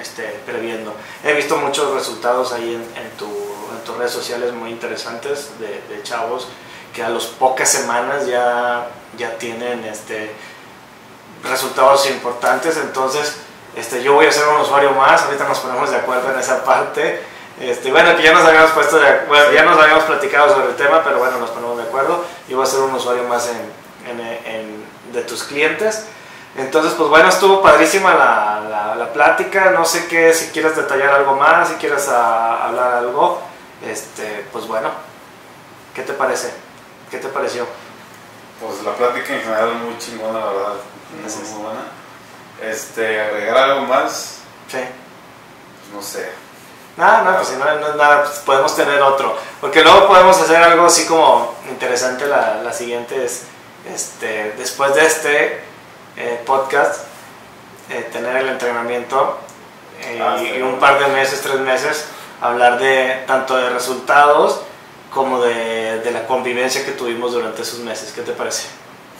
este, previendo. He visto muchos resultados ahí en, en tu, en tus redes sociales muy interesantes de, de chavos que a las pocas semanas ya, ya tienen este, resultados importantes. Entonces, este, yo voy a ser un usuario más. Ahorita nos ponemos de acuerdo en esa parte. Este, bueno, que ya nos habíamos puesto de, bueno, ya nos habíamos platicado sobre el tema, pero bueno, nos ponemos de acuerdo. Yo voy a ser un usuario más en, en, en- de tus clientes. Entonces, pues bueno, estuvo padrísima la, la, la plática. No sé qué, si quieres detallar algo más, si quieres a- hablar algo. Este, pues bueno, ¿qué te parece? ¿Qué te pareció? Pues la plática en general es muy chingona, la verdad. Muy, muy buena. Este, agregar algo más, Sí. pues no sé. Nada, no, pues si no, no es nada, pues podemos tener otro. Porque luego podemos hacer algo así como interesante. La, la siguiente es, este, después de este eh, podcast, eh, tener el entrenamiento eh, Ah, y, un par de meses, tres meses, hablar de tanto de resultados como de, de la convivencia que tuvimos durante esos meses. ¿Qué te parece?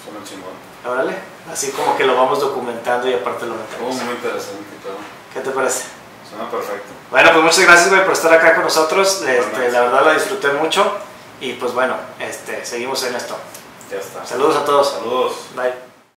Suena chingón. Órale, así como que lo vamos documentando y aparte lo Oh, metemos. muy interesante, ¿Qué te parece? Suena perfecto. Bueno, pues muchas gracias, güey, por estar acá con nosotros. Este, la verdad la disfruté mucho. Y pues bueno, este, seguimos en esto. Ya está. Saludos a todos. Saludos. Bye.